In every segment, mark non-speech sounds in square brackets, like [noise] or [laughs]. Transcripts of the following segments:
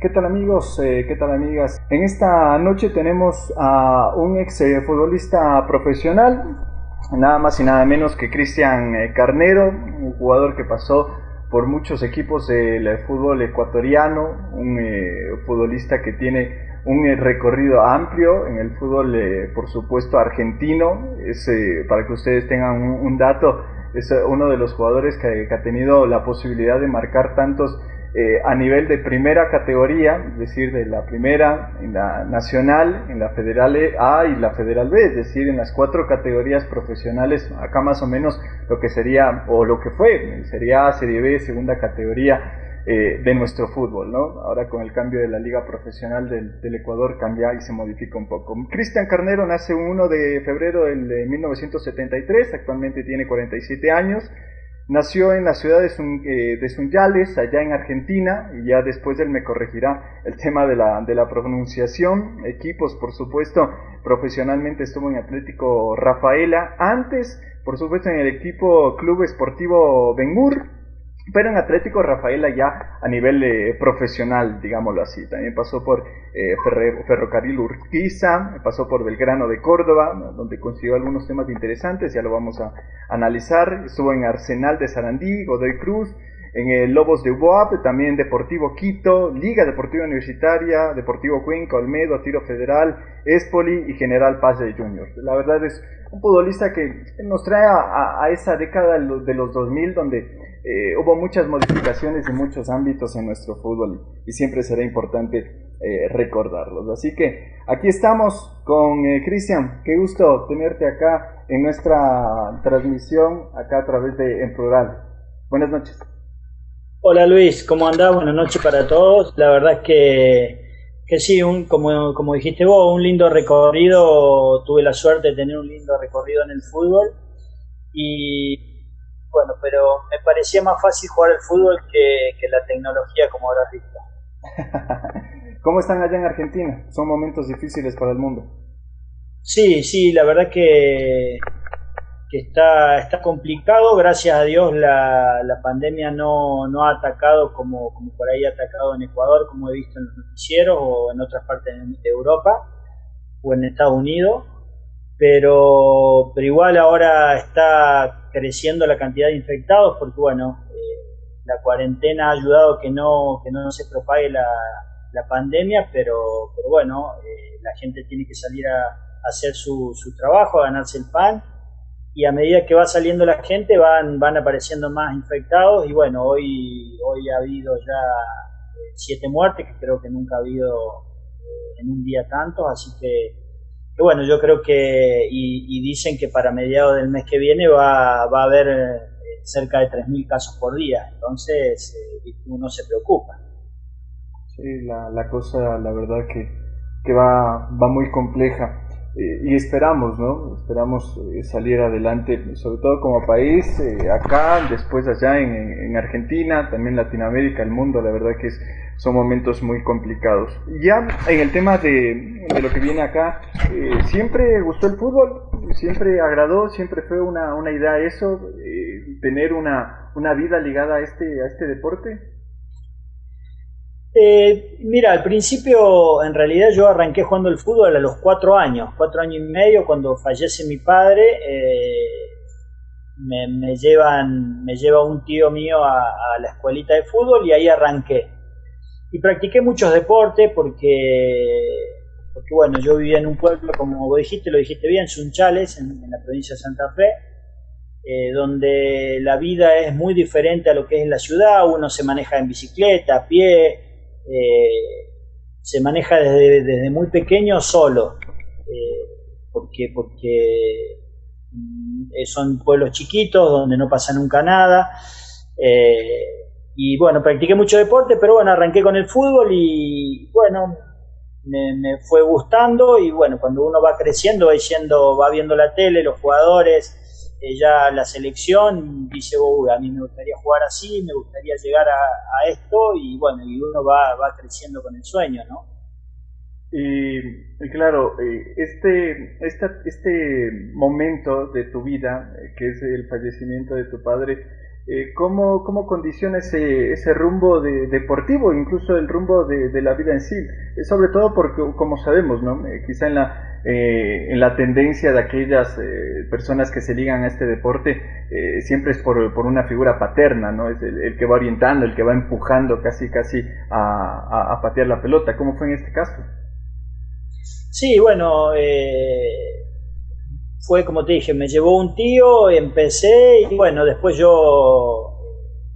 ¿Qué tal amigos? Eh, ¿Qué tal amigas? En esta noche tenemos a un ex eh, futbolista profesional, nada más y nada menos que Cristian eh, Carnero, un jugador que pasó por muchos equipos del fútbol ecuatoriano, un futbolista que tiene un recorrido amplio en el fútbol, por supuesto, argentino. Es, para que ustedes tengan un, dato, es uno de los jugadores que, que ha tenido la posibilidad de marcar tantos eh, a nivel de primera categoría, es decir, de la primera, en la nacional, en la federal A y la federal B, es decir, en las cuatro categorías profesionales, acá más o menos lo que sería, o lo que fue, sería A, Serie B, segunda categoría eh, de nuestro fútbol, ¿no? Ahora con el cambio de la liga profesional del, del Ecuador cambia y se modifica un poco. Cristian Carnero nace 1 de febrero de 1973, actualmente tiene 47 años, Nació en la ciudad de, eh, de Sunyales, allá en Argentina, y ya después él me corregirá el tema de la, de la pronunciación. Equipos, por supuesto, profesionalmente estuvo en Atlético Rafaela. Antes, por supuesto, en el equipo Club Esportivo Bengur, pero en Atlético Rafaela ya a nivel eh, profesional, digámoslo así. También pasó por eh, Ferrocarril Urquiza, pasó por Belgrano de Córdoba, donde consiguió algunos temas interesantes, ya lo vamos a analizar. Estuvo en Arsenal de Sarandí, Godoy Cruz, en el Lobos de Uboap, también Deportivo Quito, Liga Deportiva Universitaria, Deportivo Cuenca, Olmedo, Tiro Federal, Espoli y General Paz de Junior. La verdad es un futbolista que nos trae a, esa década de los 2000 donde eh, hubo muchas modificaciones en muchos ámbitos en nuestro fútbol y siempre será importante eh, recordarlos. Así que aquí estamos con eh, Cristian, qué gusto tenerte acá en nuestra transmisión, acá a través de En Plural. Buenas noches. Hola Luis, ¿cómo andás? Buenas noches para todos. La verdad es que que sí, un, como, como dijiste vos, un lindo recorrido, tuve la suerte de tener un lindo recorrido en el fútbol y bueno, pero me parecía más fácil jugar al fútbol que, la tecnología, como habrás visto. [laughs] ¿Cómo están allá en Argentina? Son momentos difíciles para el mundo. Sí, sí, la verdad que que está, está complicado, gracias a Dios la, la pandemia no, no, ha atacado como, como por ahí ha atacado en Ecuador, como he visto en los noticieros, o en otras partes de Europa, o en Estados Unidos, pero, pero igual ahora está creciendo la cantidad de infectados, porque bueno, eh, la cuarentena ha ayudado que no, que no se propague la, la pandemia, pero, pero bueno, eh, la gente tiene que salir a, a hacer su, su trabajo, a ganarse el pan, y a medida que va saliendo la gente van, van apareciendo más infectados y bueno, hoy, hoy ha habido ya eh, siete muertes, que creo que nunca ha habido eh, en un día tantos, así que, bueno, yo creo que, y, dicen que para mediados del mes que viene va, va a haber eh, cerca de 3.000 casos por día, entonces uno se preocupa. Sí, la, la cosa, la verdad que, que va, va muy compleja. Eh, y esperamos, ¿no? Esperamos eh, salir adelante, sobre todo como país, eh, acá, después allá en, en, Argentina, también Latinoamérica, el mundo, la verdad que es, son momentos muy complicados. Ya en el tema de, de lo que viene acá, ¿siempre gustó el fútbol? ¿Siempre agradó? ¿Siempre fue una, una idea eso? ¿Tener una, una vida ligada a este, a este deporte? Eh, mira, al principio en realidad yo arranqué jugando el fútbol a los cuatro años, cuatro años y medio, cuando fallece mi padre, eh, me, llevan, me lleva un tío mío a, la escuelita de fútbol y ahí arranqué. Y practiqué muchos deportes porque, porque bueno, yo vivía en un pueblo, como vos dijiste, lo dijiste bien, Sunchales, en, en la provincia de Santa Fe, eh, donde la vida es muy diferente a lo que es la ciudad, uno se maneja en bicicleta, a pie, eh, se maneja desde, desde, muy pequeño solo, eh, porque, porque mm, son pueblos chiquitos donde no pasa nunca nada. Eh, y bueno, practiqué mucho deporte, pero bueno, arranqué con el fútbol y bueno, me, fue gustando y bueno, cuando uno va creciendo, va, va viendo la tele, los jugadores, ya la selección dice, a mí me gustaría jugar así, me gustaría llegar a, esto y bueno, y uno va, va creciendo con el sueño, ¿no? Y, claro, eh, este, este momento de tu vida, eh, que es el fallecimiento de tu padre, eh, ¿cómo, ¿cómo, condiciona ese, ese rumbo de, deportivo, incluso el rumbo de, la vida en sí? Eh, sobre todo porque, como sabemos, ¿no? Eh, quizá en la, en la tendencia de aquellas personas que se ligan a este deporte, siempre es por, por, una figura paterna, ¿no? Es el, que va orientando, el que va empujando casi, casi a, a, patear la pelota. ¿Cómo fue en este caso? Sí, bueno, fue como te dije, me llevó un tío, empecé y bueno, después yo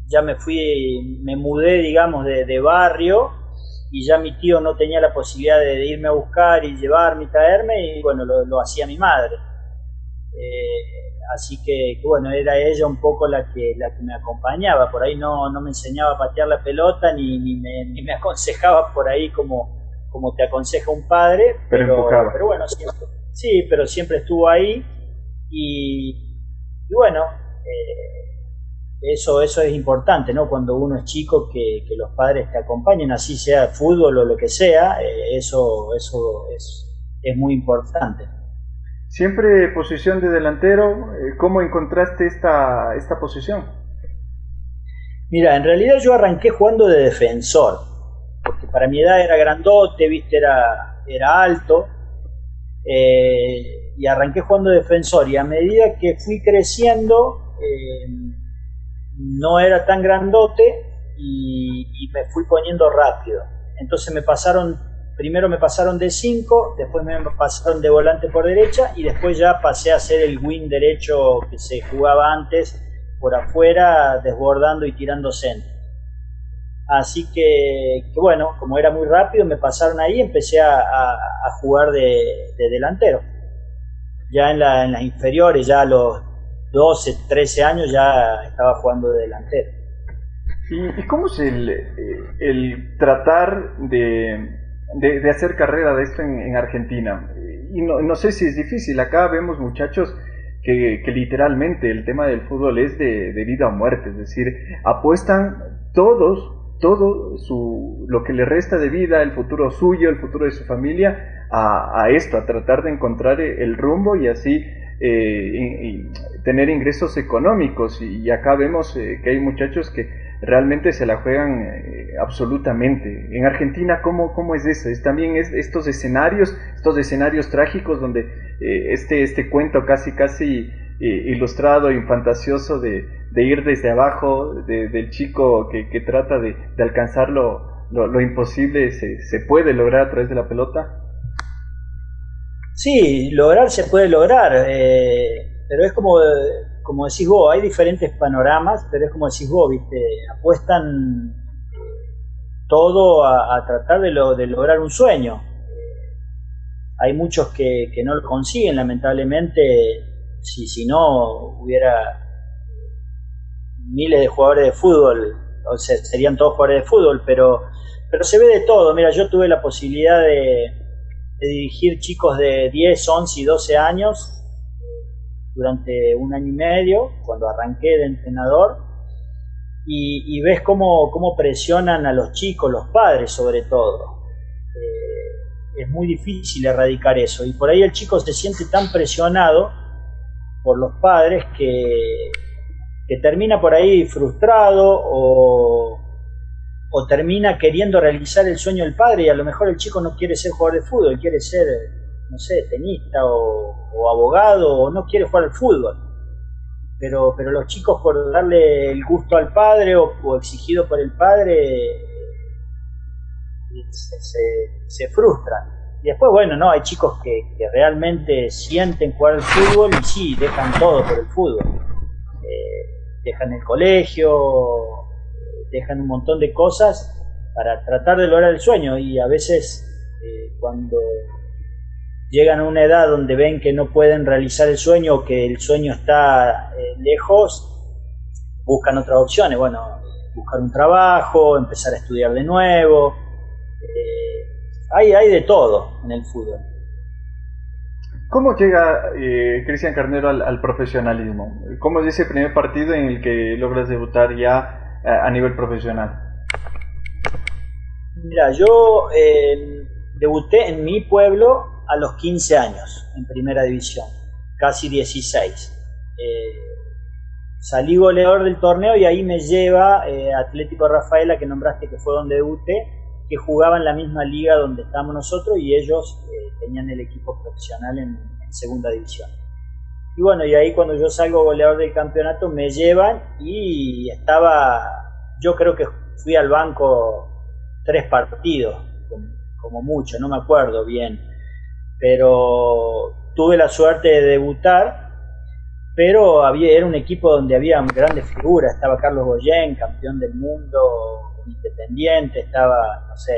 ya me fui, me mudé, digamos, de, barrio y ya mi tío no tenía la posibilidad de, irme a buscar y llevarme y traerme y bueno, lo, hacía mi madre. Eh, así que, bueno, era ella un poco la que, la que me acompañaba, por ahí no, no me enseñaba a patear la pelota ni, ni, me, ni me aconsejaba por ahí como, como te aconseja un padre, pero, pero bueno, siempre, Sí, pero siempre estuvo ahí y, bueno, eh, eso, eso es importante, ¿no? Cuando uno es chico, que, los padres te acompañen, así sea fútbol o lo que sea, eh, eso, eso es, es muy importante. Siempre posición de delantero, eh, ¿cómo encontraste esta, esta posición? Mira, en realidad yo arranqué jugando de defensor, porque para mi edad era grandote, viste, era, era alto, eh, y arranqué jugando defensor y a medida que fui creciendo eh, no era tan grandote y, me fui poniendo rápido. Entonces me pasaron, primero me pasaron de 5, después me pasaron de volante por derecha y después ya pasé a ser el wing derecho que se jugaba antes por afuera, desbordando y tirando centro. Así que, bueno, como era muy rápido, me pasaron ahí y empecé a, jugar de, delantero. Ya en, las inferiores, ya a los 12, 13 años, ya estaba jugando de delantero. ¿Y, cómo es el, el tratar de, de, hacer carrera de esto en, Argentina? Y no, no, sé si es difícil, acá vemos muchachos que, que literalmente el tema del fútbol es de, de vida o muerte, es decir, apuestan todos todo su, lo que le resta de vida, el futuro suyo, el futuro de su familia, a, esto, a tratar de encontrar el rumbo y así eh, tener ingresos económicos. Y, acá vemos eh, que hay muchachos que realmente se la juegan eh, absolutamente. En Argentina, ¿cómo, cómo es eso? Es también es, estos escenarios, estos escenarios trágicos donde este, este cuento casi, casi ilustrado y fantasioso de, ir desde abajo, del chico que, trata de, alcanzar lo, lo, imposible, se, se, puede lograr a través de la pelota? Sí, lograr se puede lograr, eh, pero es como, como decís vos, hay diferentes panoramas, pero es como decís vos, ¿viste? apuestan todo a, tratar de, lo, de lograr un sueño. Hay muchos que, que no lo consiguen, lamentablemente si, si no hubiera miles de jugadores de fútbol, o sea, serían todos jugadores de fútbol, pero, pero se ve de todo. Mira, yo tuve la posibilidad de, dirigir chicos de 10, 11 y 12 años durante un año y medio, cuando arranqué de entrenador, y, ves cómo, cómo, presionan a los chicos, los padres sobre todo. Eh, es muy difícil erradicar eso, y por ahí el chico se siente tan presionado por los padres que, que termina por ahí frustrado o, o, termina queriendo realizar el sueño del padre y a lo mejor el chico no quiere ser jugador de fútbol, quiere ser, no sé, tenista o, abogado o no quiere jugar al fútbol. Pero, pero los chicos por darle el gusto al padre o, exigido por el padre se, se frustran. Y después, bueno, no, hay chicos que, realmente sienten jugar al fútbol y sí, dejan todo por el fútbol. Eh, dejan el colegio, dejan un montón de cosas para tratar de lograr el sueño y a veces eh, cuando llegan a una edad donde ven que no pueden realizar el sueño o que el sueño está eh, lejos, buscan otras opciones. Bueno, buscar un trabajo, empezar a estudiar de nuevo hay, hay de todo en el fútbol. ¿Cómo llega eh, Cristian Carnero al, profesionalismo? ¿Cómo es ese primer partido en el que logras debutar ya eh, a, nivel profesional? Mira, yo eh, debuté en mi pueblo a los 15 años en primera división, casi 16. salí goleador del torneo y ahí me lleva eh, Atlético Rafaela, que nombraste que fue donde debuté, que jugaba en la misma liga donde estamos nosotros y ellos eh, tenían el equipo profesional en, en, segunda división. Y bueno, y ahí cuando yo salgo goleador del campeonato me llevan y estaba, yo creo que fui al banco tres partidos, como mucho, no me acuerdo bien, pero tuve la suerte de debutar pero había, era un equipo donde había grandes figuras, estaba Carlos Goyen, campeón del mundo independiente, estaba, no sé,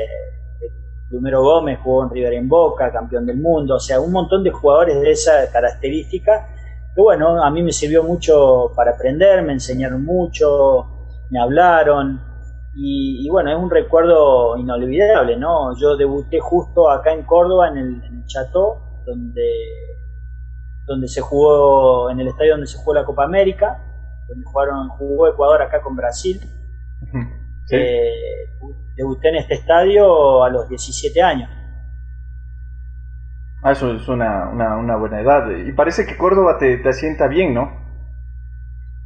Primero Gómez jugó en River en Boca, campeón del mundo, o sea, un montón de jugadores de esa característica, que bueno, a mí me sirvió mucho para aprender, me enseñaron mucho, me hablaron, y, bueno, es un recuerdo inolvidable, ¿no? Yo debuté justo acá en Córdoba, en el, en Chateau, donde donde se jugó, en el estadio donde se jugó la Copa América, donde jugaron, jugó Ecuador acá con Brasil. Eh, debuté en este estadio a los 17 años. Ah, eso es una, una, buena edad. Y parece que Córdoba te, te asienta bien, ¿no?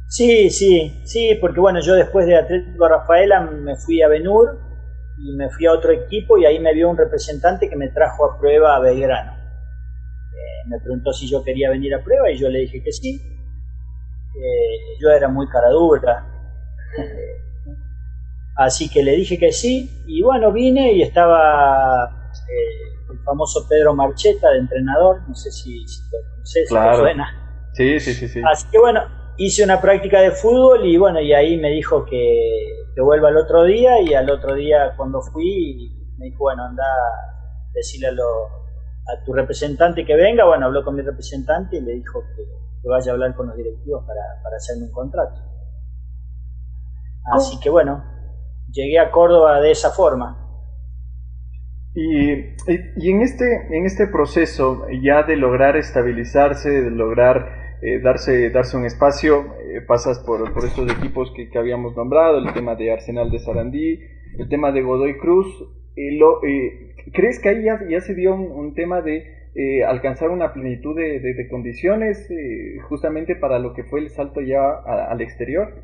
Sí, sí, sí, porque bueno, yo después de Atlético Rafaela me fui a Benur y me fui a otro equipo y ahí me vio un representante que me trajo a prueba a Belgrano me preguntó si yo quería venir a prueba y yo le dije que sí. Eh, yo era muy cara dura. [laughs] Así que le dije que sí y bueno, vine y estaba eh, el famoso Pedro Marcheta de entrenador, no sé si, si lo claro. suena. Sí, sí, sí, sí. Así que bueno, hice una práctica de fútbol y bueno, y ahí me dijo que, que vuelva el otro día y al otro día cuando fui me dijo, bueno, anda, decirle a los a tu representante que venga, bueno, habló con mi representante y le dijo que, vaya a hablar con los directivos para, para hacerme un contrato. Así que bueno, llegué a Córdoba de esa forma. Y, y, en, este, en este proceso ya de lograr estabilizarse, de lograr eh, darse, darse un espacio, eh, pasas por, por estos equipos que, que, habíamos nombrado, el tema de Arsenal de Sarandí, el tema de Godoy Cruz, lo, ¿Crees que ahí ya, se dio un, tema de eh, alcanzar una plenitud de, condiciones eh, justamente para lo que fue el salto ya al exterior?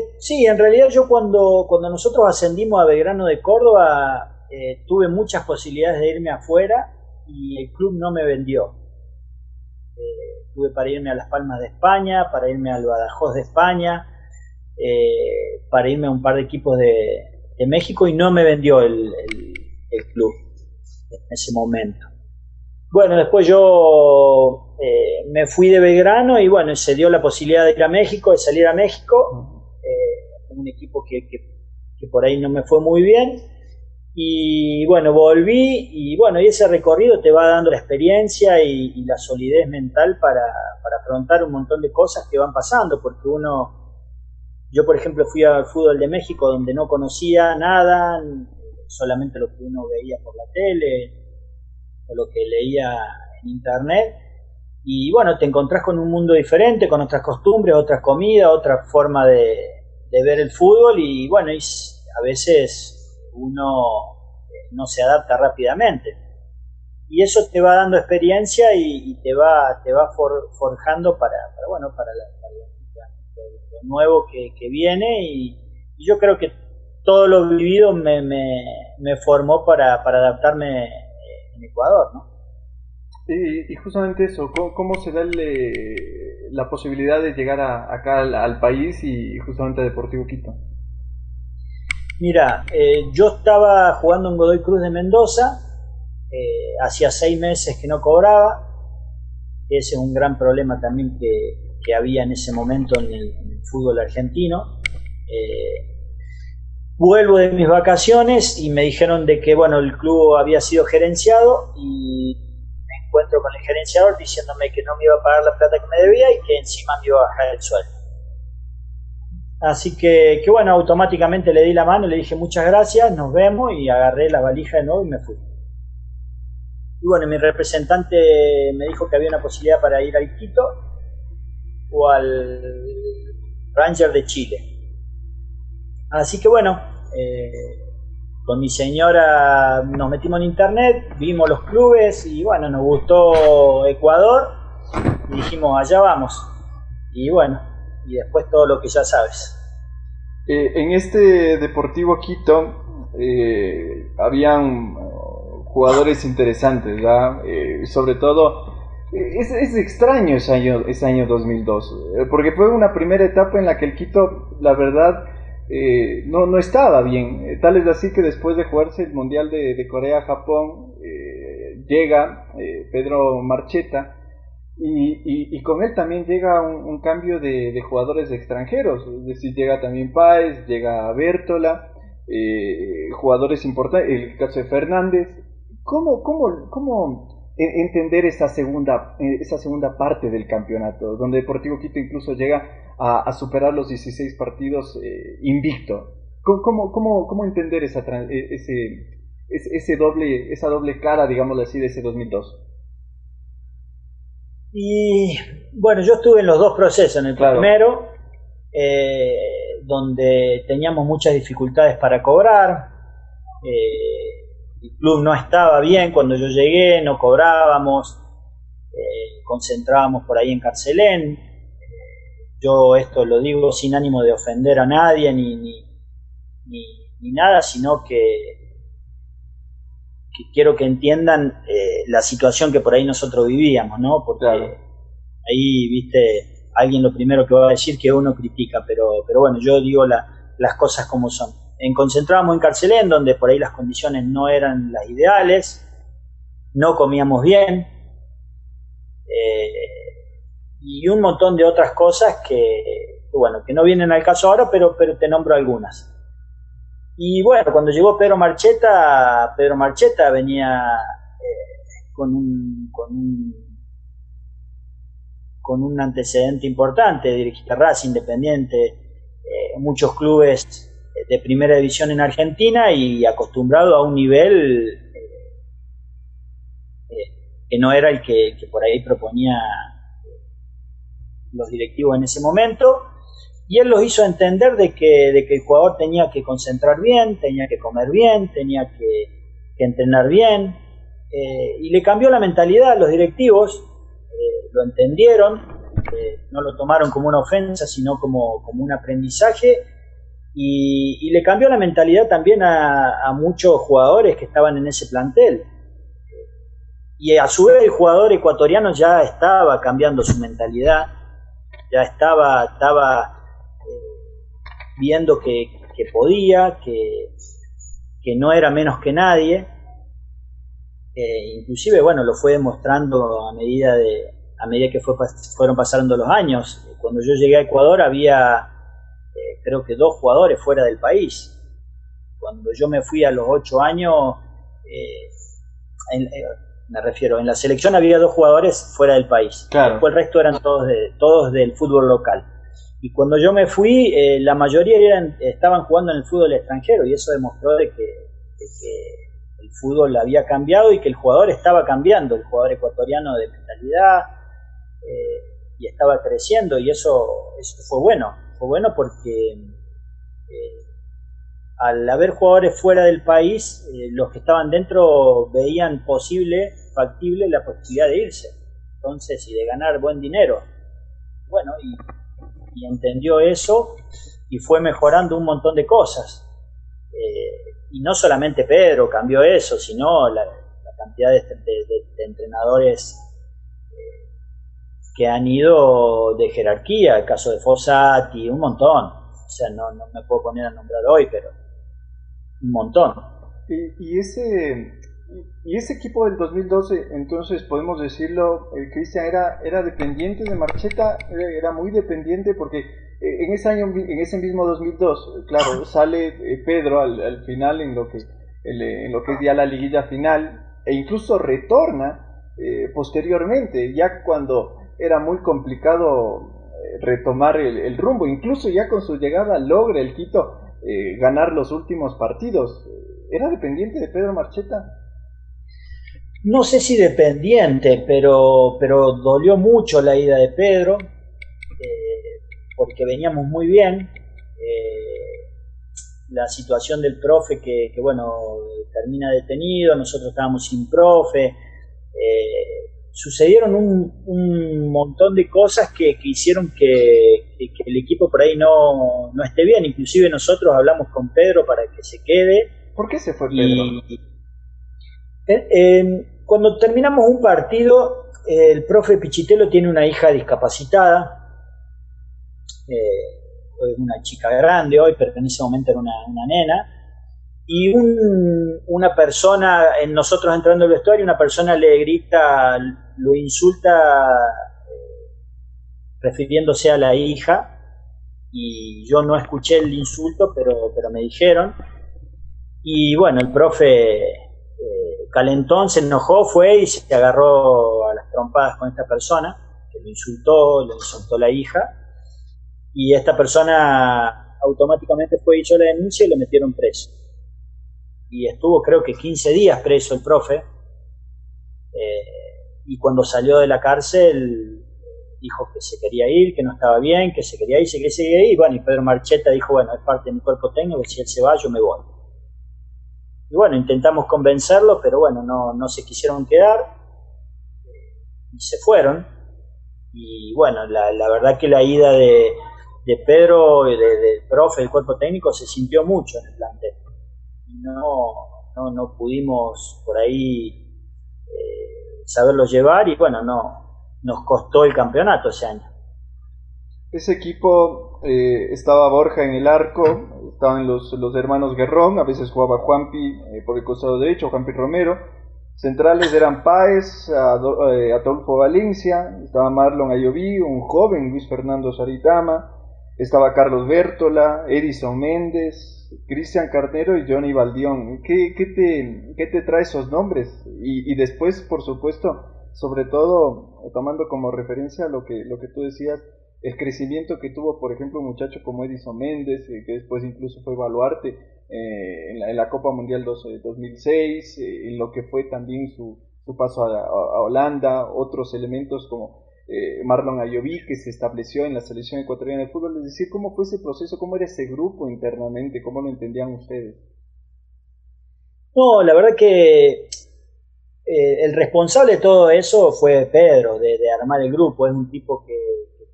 Eh, sí, en realidad yo cuando, cuando nosotros ascendimos a Belgrano de Córdoba tuve muchas posibilidades de irme afuera y el club no me vendió. tuve para irme a Las Palmas de España, para irme al Badajoz de España, para irme a un par de equipos de, México y no me vendió el, club en ese momento. Bueno, después yo eh, me fui de Belgrano y bueno, se dio la posibilidad de ir a México, de salir a México, eh, un equipo que, por ahí no me fue muy bien. Y bueno, volví y bueno, y ese recorrido te va dando la experiencia y, la solidez mental para, para afrontar un montón de cosas que van pasando, porque uno yo, por ejemplo, fui al fútbol de México donde no conocía nada, solamente lo que uno veía por la tele o lo que leía en internet. Y bueno, te encontrás con un mundo diferente, con otras costumbres, otras comidas, otra forma de, ver el fútbol y bueno, y a veces uno eh, no se adapta rápidamente. Y eso te va dando experiencia y, te va, te va forjando para, bueno, para la, nuevo que, viene y, yo creo que todo lo vivido me, me, formó para, adaptarme en Ecuador, ¿no? Y, justamente eso, ¿cómo, se da la posibilidad de llegar acá al, país y justamente a Deportivo Quito? Mira, eh, yo estaba jugando en Godoy Cruz de Mendoza, eh, hacía seis meses que no cobraba, ese es un gran problema también que, había en ese momento en el, fútbol argentino. Eh, vuelvo de mis vacaciones y me dijeron de que bueno el club había sido gerenciado y encuentro con el gerenciador diciéndome que no me iba a pagar la plata que me debía y que encima me iba a bajar el sueldo. Así que, que bueno, automáticamente le di la mano, le dije muchas gracias, nos vemos y agarré la valija de nuevo y me fui. Y bueno, mi representante me dijo que había una posibilidad para ir al Quito o al Ranger de Chile. Así que bueno, eh, con mi señora nos metimos en internet, vimos los clubes y bueno, nos gustó Ecuador y dijimos, allá vamos. y bueno, y después todo lo que ya sabes. Eh, en este Deportivo Quito eh, habían uh, jugadores interesantes, ¿verdad? Eh, sobre todo, es, es, extraño ese año, ese año 2002, porque fue una primera etapa en la que el Quito, la verdad, no, no estaba bien. Tal es así que después de jugarse el Mundial de, de Corea-Japón, llega Pedro Marcheta y, y, con él también llega un, cambio de, jugadores extranjeros, es decir, llega también Páez, llega Bertola, eh, jugadores importantes, el caso de Fernández. ¿Cómo, cómo, cómo entender esa segunda, esa segunda parte del campeonato, donde Deportivo Quito incluso llega a, superar los 16 partidos eh, invicto? ¿Cómo, cómo, cómo entender esa, ese, ese doble, esa doble cara, digámoslo así, de ese 2002? Y bueno, yo estuve en los dos procesos. En el primero, eh, donde teníamos muchas dificultades para cobrar. Eh, el club no estaba bien cuando yo llegué, no cobrábamos, eh, concentrábamos por ahí en Carcelén. yo esto lo digo sin ánimo de ofender a nadie ni, ni, ni, nada, sino que, que, quiero que entiendan la situación que por ahí nosotros vivíamos, ¿no? Porque ahí, viste, alguien lo primero que va a decir que uno critica, pero, pero bueno, yo digo las cosas como son. En concentrábamos en Carcelén, donde por ahí las condiciones no eran las ideales, no comíamos bien, eh, y un montón de otras cosas que, bueno, que no vienen al caso ahora, pero, te nombro algunas. Y bueno, cuando llegó Pedro Marcheta, Pedro Marcheta venía con un, con un, con un antecedente importante, dirigiste Racing Independiente, eh, muchos clubes de primera división en Argentina y acostumbrado a un nivel eh, eh, que no era el que, por ahí proponía los directivos en ese momento. Y él los hizo entender de que, de que el jugador tenía que concentrar bien, tenía que comer bien, tenía que, entrenar bien, eh, y le cambió la mentalidad a los directivos, eh, lo entendieron, eh, no lo tomaron como una ofensa, sino como, como un aprendizaje, y, le cambió la mentalidad también a, muchos jugadores que estaban en ese plantel. Y a su vez el jugador ecuatoriano ya estaba cambiando su mentalidad, ya estaba, estaba viendo que, podía, que, que no era menos que nadie eh, inclusive, bueno, lo fue demostrando a medida de a medida que fue, fueron pasando los años. Cuando yo llegué a Ecuador había, eh, creo que dos jugadores fuera del país. Cuando yo me fui a los ocho años, eh, me refiero, en la selección había dos jugadores fuera del país. Claro. Después el resto eran todos, de, todos del fútbol local. Y cuando yo me fui, la mayoría eran, estaban jugando en el fútbol extranjero y eso demostró de que, de que fútbol había cambiado y que el jugador estaba cambiando, el jugador ecuatoriano de mentalidad, eh, y estaba creciendo y eso, eso fue bueno, bueno porque eh, al haber jugadores fuera del país, eh, los que estaban dentro veían posible, factible la posibilidad de irse, entonces, y de ganar buen dinero. Bueno, y, y entendió eso y fue mejorando un montón de cosas y no solamente Pedro cambió eso, sino la, cantidad de, entrenadores eh, que han ido de jerarquía, el caso de Fossati, un montón. O sea, no, no me puedo poner a nombrar hoy, pero un montón. Y, ese y ese equipo del 2012, entonces podemos decirlo, el Cristian era, era dependiente de Marcheta, era muy dependiente porque eh, en ese año, en ese mismo 2002, claro, [laughs] sale eh, Pedro al, final en lo que en lo que es ya la liguilla final e incluso retorna eh, posteriormente, ya cuando era muy complicado retomar el, rumbo, incluso ya con su llegada logra el Quito ganar los últimos partidos. ¿Era dependiente de Pedro Marcheta? No sé si dependiente, pero, pero dolió mucho la ida de Pedro porque veníamos muy bien. Eh, la situación del profe que, bueno, termina detenido, nosotros estábamos sin profe, eh, sucedieron un, montón de cosas que, hicieron que, el equipo por ahí no, esté bien. Inclusive nosotros hablamos con Pedro para que se quede. ¿Por qué se fue Pedro? cuando terminamos un partido, el profe Pichitelo tiene una hija discapacitada. Eh, una chica grande hoy, pero en ese momento era una, nena. Y una persona, en nosotros entrando al vestuario, una persona le grita lo insulta eh, refiriéndose a la hija y yo no escuché el insulto, pero, pero me dijeron. Y bueno, el profe eh, calentón se enojó, fue y se agarró a las trompadas con esta persona, que lo insultó, le insultó la hija, y esta persona automáticamente fue y hizo la denuncia y lo metieron preso. Y estuvo creo que 15 días preso el profe. Eh, y cuando salió de la cárcel dijo que se quería ir, que no estaba bien, que se quería ir, se quería ir, y bueno, y Pedro Marcheta dijo, bueno, es parte de mi cuerpo técnico, si él se va, yo me voy. Y bueno, intentamos convencerlo, pero bueno, no, no se quisieron quedar y se fueron. Y bueno, la, verdad que la ida de, de Pedro, del de profe del cuerpo técnico, se sintió mucho en el plantel. No, no, no pudimos por ahí saberlo llevar y bueno, no nos costó el campeonato ese año. Ese equipo eh, estaba Borja en el arco, estaban los, los hermanos Guerrón, a veces jugaba Juanpi eh, por el costado derecho, Juanpi Romero. Centrales eran Páez, eh, Adolfo Valencia, estaba Marlon Ayoví, un joven Luis Fernando Saritama, estaba Carlos Bertola, Edison Méndez, Cristian Carnero y Johnny Baldión. ¿Qué, qué, te, ¿Qué, te, trae esos nombres? Y, y, después, por supuesto, sobre todo, tomando como referencia lo que, lo que tú decías, el crecimiento que tuvo, por ejemplo, un muchacho como Edison Méndez, eh, que después incluso fue baluarte eh, en, la, Copa Mundial 2006, eh, en lo que fue también su, su paso a Holanda, otros elementos como eh, Marlon Ayoví, que se estableció en la selección ecuatoriana de fútbol, es decir, cómo fue ese proceso, cómo era ese grupo internamente, cómo lo entendían ustedes. No, la verdad que eh, el responsable de todo eso fue Pedro, de, armar el grupo, es un tipo que,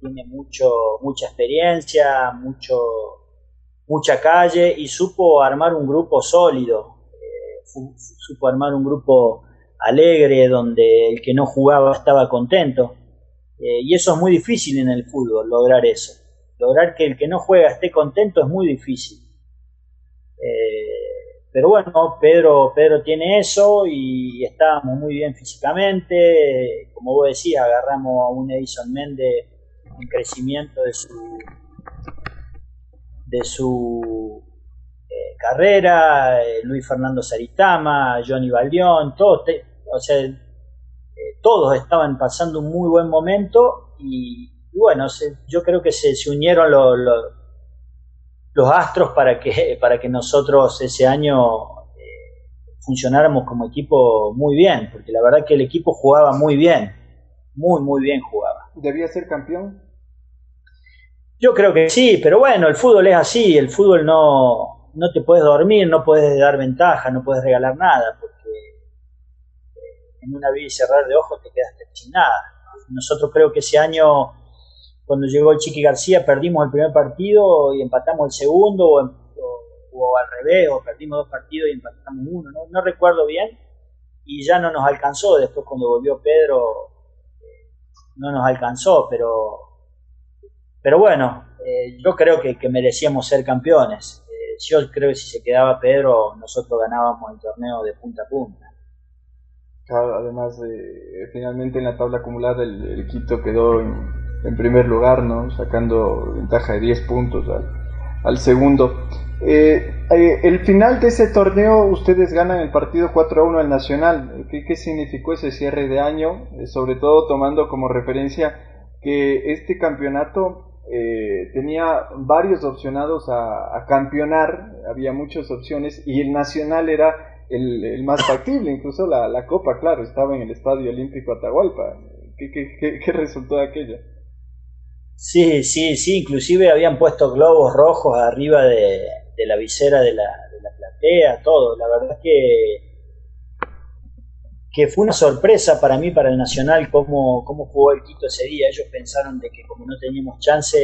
tiene mucho, mucha experiencia, mucho, mucha calle y supo armar un grupo sólido, eh, supo armar un grupo alegre donde el que no jugaba estaba contento eh, y eso es muy difícil en el fútbol, lograr eso. Lograr que el que no juega esté contento es muy difícil. Eh, pero bueno, Pedro, Pedro tiene eso y estábamos muy bien físicamente. Como vos decías, agarramos a un Edison Méndez en crecimiento de su, de su eh, carrera, Luis Fernando Saritama, Johnny Baldión, todos, o sea, todos estaban pasando un muy buen momento y, bueno, yo creo que se, unieron los astros para que, [laughs] para que nosotros ese año eh, funcionáramos como equipo muy bien, porque la verdad que el equipo jugaba muy bien, muy, muy bien jugaba. ¿Debía ser campeón? Yo creo que sí, pero bueno, el fútbol es así, el fútbol no, no te puedes dormir, no puedes dar ventaja, no puedes regalar nada, en una vida y cerrar de ojos te quedaste sin nada. Nosotros creo que ese año, cuando llegó el Chiqui García, perdimos el primer partido y empatamos el segundo, o, al revés, o perdimos dos partidos y empatamos uno, no, recuerdo bien, y ya no nos alcanzó, después cuando volvió Pedro, eh, no nos alcanzó, pero, pero bueno, eh, yo creo que, merecíamos ser campeones. Eh, yo creo que si se quedaba Pedro, nosotros ganábamos el torneo de punta a punta además, de finalmente en la tabla acumulada el, Quito quedó en, primer lugar, ¿no? sacando ventaja de 10 puntos al, segundo. Eh, eh, el final de ese torneo, ustedes ganan el partido 4 a 1 al Nacional. ¿Qué, qué significó ese cierre de año? Eh, sobre todo tomando como referencia que este campeonato tenía varios opcionados a, campeonar, había muchas opciones y el Nacional era el, más factible, incluso la, la, Copa, claro, estaba en el Estadio Olímpico Atahualpa. ¿Qué, qué, qué, resultó de aquello? Sí, sí, sí, inclusive habían puesto globos rojos arriba de, la visera de la, de la platea, todo. La verdad que, que fue una sorpresa para mí, para el Nacional, cómo, cómo jugó el Quito ese día. Ellos pensaron de que como no teníamos chance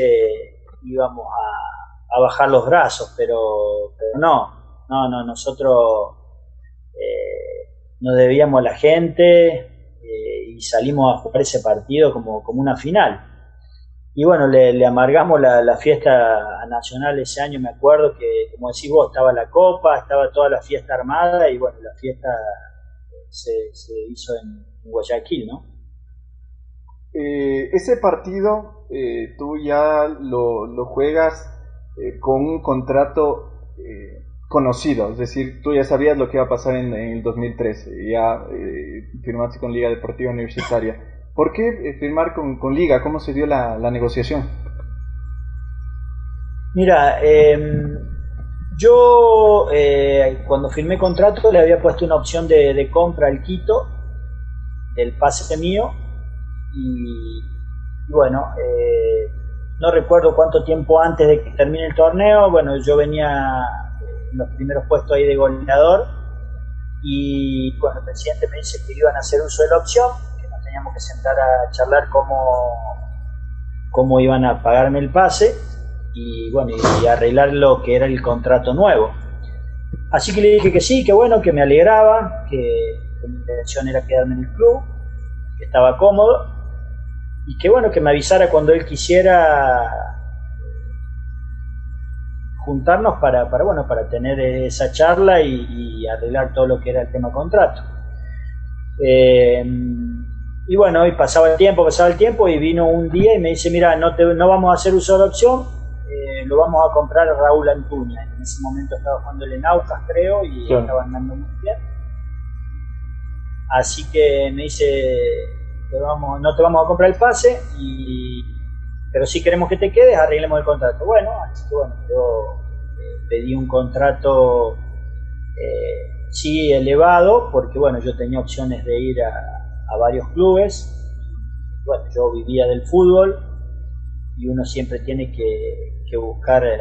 íbamos a, bajar los brazos, pero, pero no, no, no, nosotros nos debíamos a la gente eh, y salimos a jugar ese partido como, como una final. Y bueno, le, amargamos la, fiesta nacional ese año, me acuerdo que, como decís vos, estaba la copa, estaba toda la fiesta armada y bueno, la fiesta se, hizo en, Guayaquil, ¿no? Eh, ese partido eh, tú ya lo, juegas eh, con un contrato conocido, es decir, tú ya sabías lo que iba a pasar en, el 2013, ya firmaste con Liga Deportiva Universitaria. ¿Por qué eh, firmar con, Liga? ¿Cómo se dio la, negociación? Mira, em, yo eh, cuando firmé contrato le había puesto una opción de, compra al Quito del pase mío y, bueno, eh, no recuerdo cuánto tiempo antes de que termine el torneo, bueno, yo venía en los primeros puestos ahí de goleador y cuando el presidente me dice que iban a hacer uso de la opción, teníamos que sentar a charlar cómo, cómo iban a pagarme el pase y bueno, y arreglar lo que era el contrato nuevo. Así que le dije que sí, que bueno, que me alegraba, que, mi intención era quedarme en el club, que estaba cómodo y que bueno, que me avisara cuando él quisiera juntarnos para, para, bueno, para tener esa charla y, arreglar todo lo que era el tema contrato. Eh, y bueno, y pasaba el tiempo, pasaba el tiempo y vino un día y me dice, mira, no, te, no vamos a hacer uso de la opción, eh, lo vamos a comprar a Raúl Antuña. En ese momento estaba jugando en Aucas, creo, y estaba andando muy bien. Así que me dice, vamos, no te vamos a comprar el pase, y, pero si queremos que te quedes, arreglemos el contrato. Bueno, así que bueno, yo eh, pedí un contrato, eh, sí, elevado, porque bueno, yo tenía opciones de ir a a varios clubes. Bueno, yo vivía del fútbol y uno siempre tiene que, buscar eh,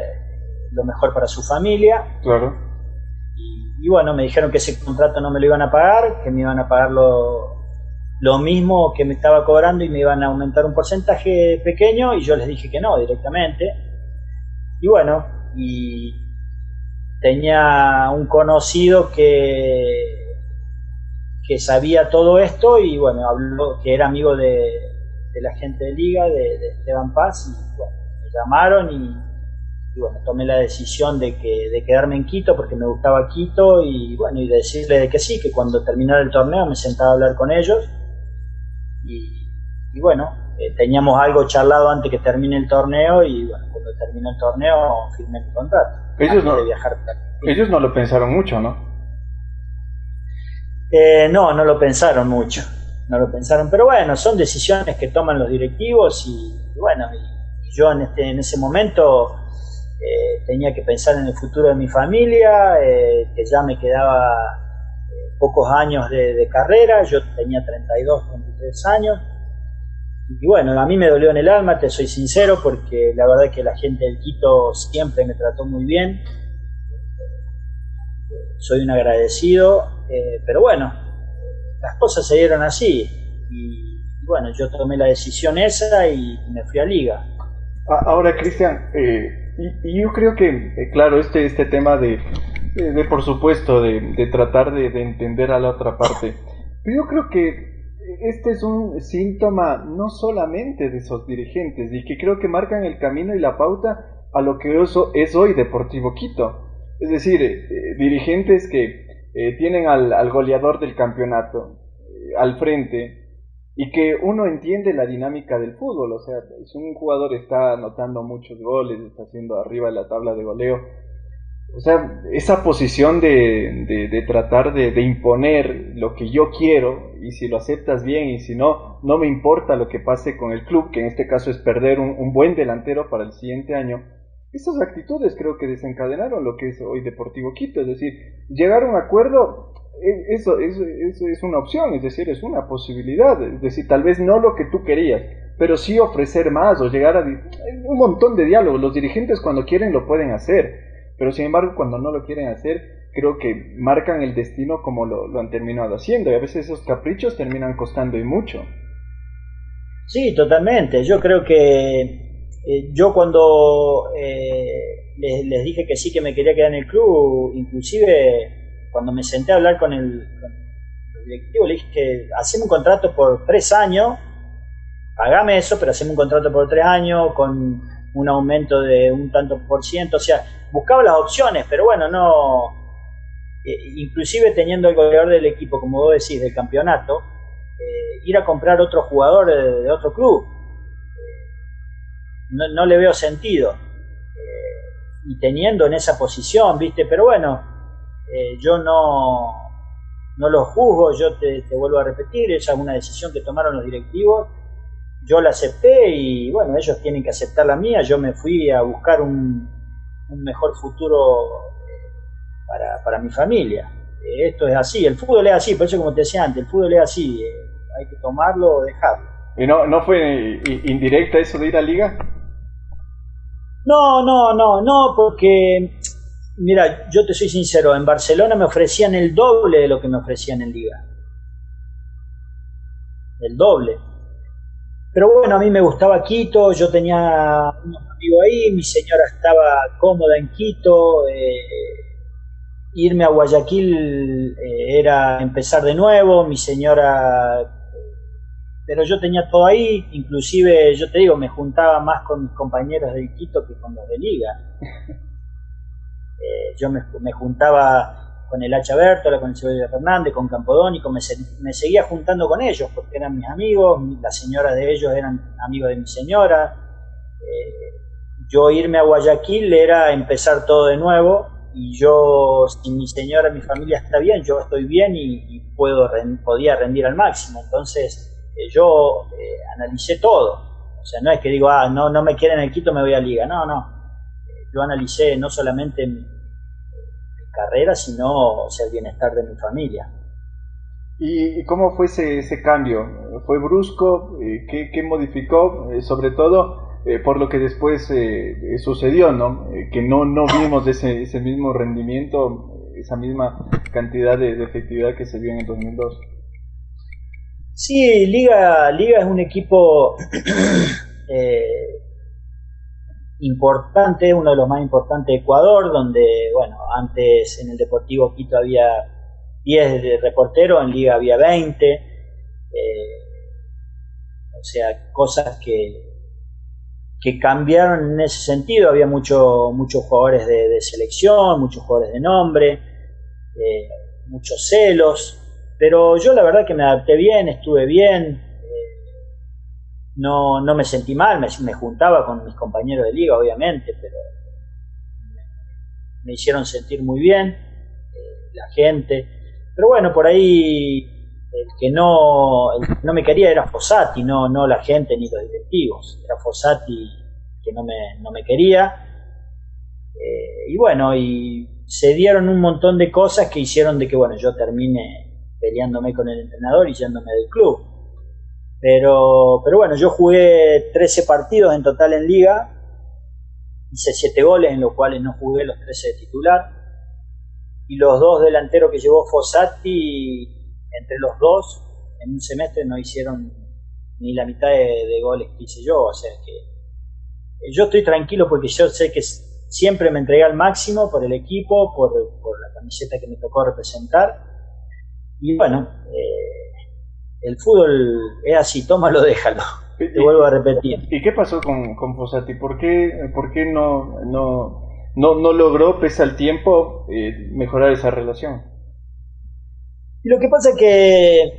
lo mejor para su familia. Claro. Y, bueno, me dijeron que ese contrato no me lo iban a pagar, que me iban a pagar lo, lo mismo que me estaba cobrando y me iban a aumentar un porcentaje pequeño y yo les dije que no directamente. Y bueno, y tenía un conocido que que sabía todo esto y bueno, habló que era amigo de, la gente de Liga, de, Esteban Paz, y bueno, me llamaron y, bueno, tomé la decisión de, que, de quedarme en Quito porque me gustaba Quito y bueno, y decirle de que sí, que cuando terminara el torneo me sentaba a hablar con ellos y, bueno, eh, teníamos algo charlado antes que termine el torneo y bueno, cuando termine el torneo firmé el contrato. Ellos no, ellos no lo pensaron mucho, ¿no? Eh, no, no lo pensaron mucho, no lo pensaron, pero bueno, son decisiones que toman los directivos y, bueno, yo en, este, en ese momento eh, tenía que pensar en el futuro de mi familia, eh, que ya me quedaba pocos años de, carrera, yo tenía 32, 33 años, y bueno, a mí me dolió en el alma, te soy sincero, porque la verdad es que la gente del Quito siempre me trató muy bien, soy un agradecido, eh, pero bueno, las cosas se dieron así. Y bueno, yo tomé la decisión esa y me fui a liga. Ahora, Cristian, eh, yo creo que, eh, claro, este, este tema de, de, por supuesto, de, tratar de, entender a la otra parte, pero yo creo que este es un síntoma no solamente de esos dirigentes y que creo que marcan el camino y la pauta a lo que es hoy Deportivo Quito. Es decir, eh, eh, dirigentes que eh, tienen al, goleador del campeonato al frente y que uno entiende la dinámica del fútbol. O sea, si un jugador está anotando muchos goles, está haciendo arriba la tabla de goleo. O sea, esa posición de, tratar de, imponer lo que yo quiero, y si lo aceptas bien, y si no, no me importa lo que pase con el club, que en este caso es perder un buen delantero para el siguiente año, esas actitudes creo que desencadenaron lo que es hoy Deportivo Quito, es decir, llegar a un acuerdo, e, eso, eso, es una opción, es decir, es una posibilidad, es decir, tal vez no lo que tú querías, pero sí ofrecer más o llegar a un montón de diálogos. Los dirigentes cuando quieren lo pueden hacer, pero sin embargo cuando no lo quieren hacer, creo que marcan el destino como lo, han terminado haciendo y a veces esos caprichos terminan costando y mucho. Sí, totalmente. Yo creo que eh, yo cuando eh, les, dije que sí que me quería quedar en el club, inclusive cuando me senté a hablar con el, directivo, le dije que hacemos un contrato por tres años, pagame eso, pero hacemos un contrato por tres años con un aumento de un tanto por ciento, o sea, buscaba las opciones, pero bueno, no, eh, inclusive teniendo el goleador del equipo, como vos decís, del campeonato, eh, ir a comprar otro jugador de, otro club, eh, no, le veo sentido. y teniendo en esa posición, ¿viste? Pero bueno, yo no, no lo juzgo, yo te, te vuelvo a repetir, esa es una decisión que tomaron los directivos yo la acepté y bueno, ellos tienen que aceptar la mía, yo me fui a buscar un, mejor futuro eh, para, para mi familia. Esto es así, el fútbol es así, por eso como te decía antes, el fútbol es así, eh, hay que tomarlo o dejarlo. ¿Y no, no fue indirecta eso de ir a liga? No, no, no, no, porque, mira, yo te soy sincero, en Barcelona me ofrecían el doble de lo que me ofrecían en liga. El doble pero bueno, a mí me gustaba Quito, yo tenía un amigo ahí, mi señora estaba cómoda en Quito, eh, irme a Guayaquil eh, era empezar de nuevo, mi señora... Pero yo tenía todo ahí, inclusive yo te digo, me juntaba más con mis compañeros de Quito que con los de Liga. [laughs] Eh, yo me, me juntaba con el Hacha Bertola, con el Cebolla Fernández, con Campodónico, me, me seguía juntando con ellos porque eran mis amigos, las señoras de ellos eran amigos de mi señora. Eh, yo irme a Guayaquil era empezar todo de nuevo y yo, si mi señora, mi familia está bien, yo estoy bien y, puedo podía rendir al máximo. Entonces eh, yo eh, analicé todo. O sea, no es que digo, ah, no, no me quieren en el Quito, me voy a Liga. No, no. Yo analicé no solamente mi, carrera, sino el bienestar de mi familia. ¿Y cómo fue ese, cambio? ¿Fue brusco? Eh, ¿Qué, modificó? Eh, sobre todo eh, por lo que después sucedió, ¿no? que no, no vimos ese, ese mismo rendimiento, esa misma cantidad de, de, efectividad que se vio en el 2002. Sí, Liga, Liga es un equipo [clears throat] importante, uno de los más importantes de Ecuador, donde, bueno, antes en el Deportivo Quito había 10 reporteros, en Liga había 20, eh, o sea, cosas que, que cambiaron en ese sentido, había mucho, muchos jugadores de, selección, muchos jugadores de nombre, eh, muchos celos, pero yo la verdad que me adapté bien, estuve bien, no, no me sentí mal, me, juntaba con mis compañeros de liga, obviamente, pero me, hicieron sentir muy bien, eh, la gente. Pero bueno, por ahí el que no, no me quería era Fossati, no, no la gente ni los directivos. Era Fossati que no me, no me quería. Eh, y bueno, y se dieron un montón de cosas que hicieron de que bueno, yo termine peleándome con el entrenador y yéndome del club. Pero, pero bueno, yo jugué 13 partidos en total en liga, hice 7 goles, en los cuales no jugué los 13 de titular. Y los dos delanteros que llevó Fossati, entre los dos, en un semestre no hicieron ni la mitad de, goles que hice yo. O sea que yo estoy tranquilo porque yo sé que siempre me entregué al máximo por el equipo, por, por la camiseta que me tocó representar. Y bueno, eh, el fútbol es así, tómalo, [laughs] déjalo. Te vuelvo a repetir. ¿Y qué pasó con, con Fossati? ¿Por qué, por qué no, no, no, logró, pese al tiempo, eh, mejorar esa relación? lo que pasa es que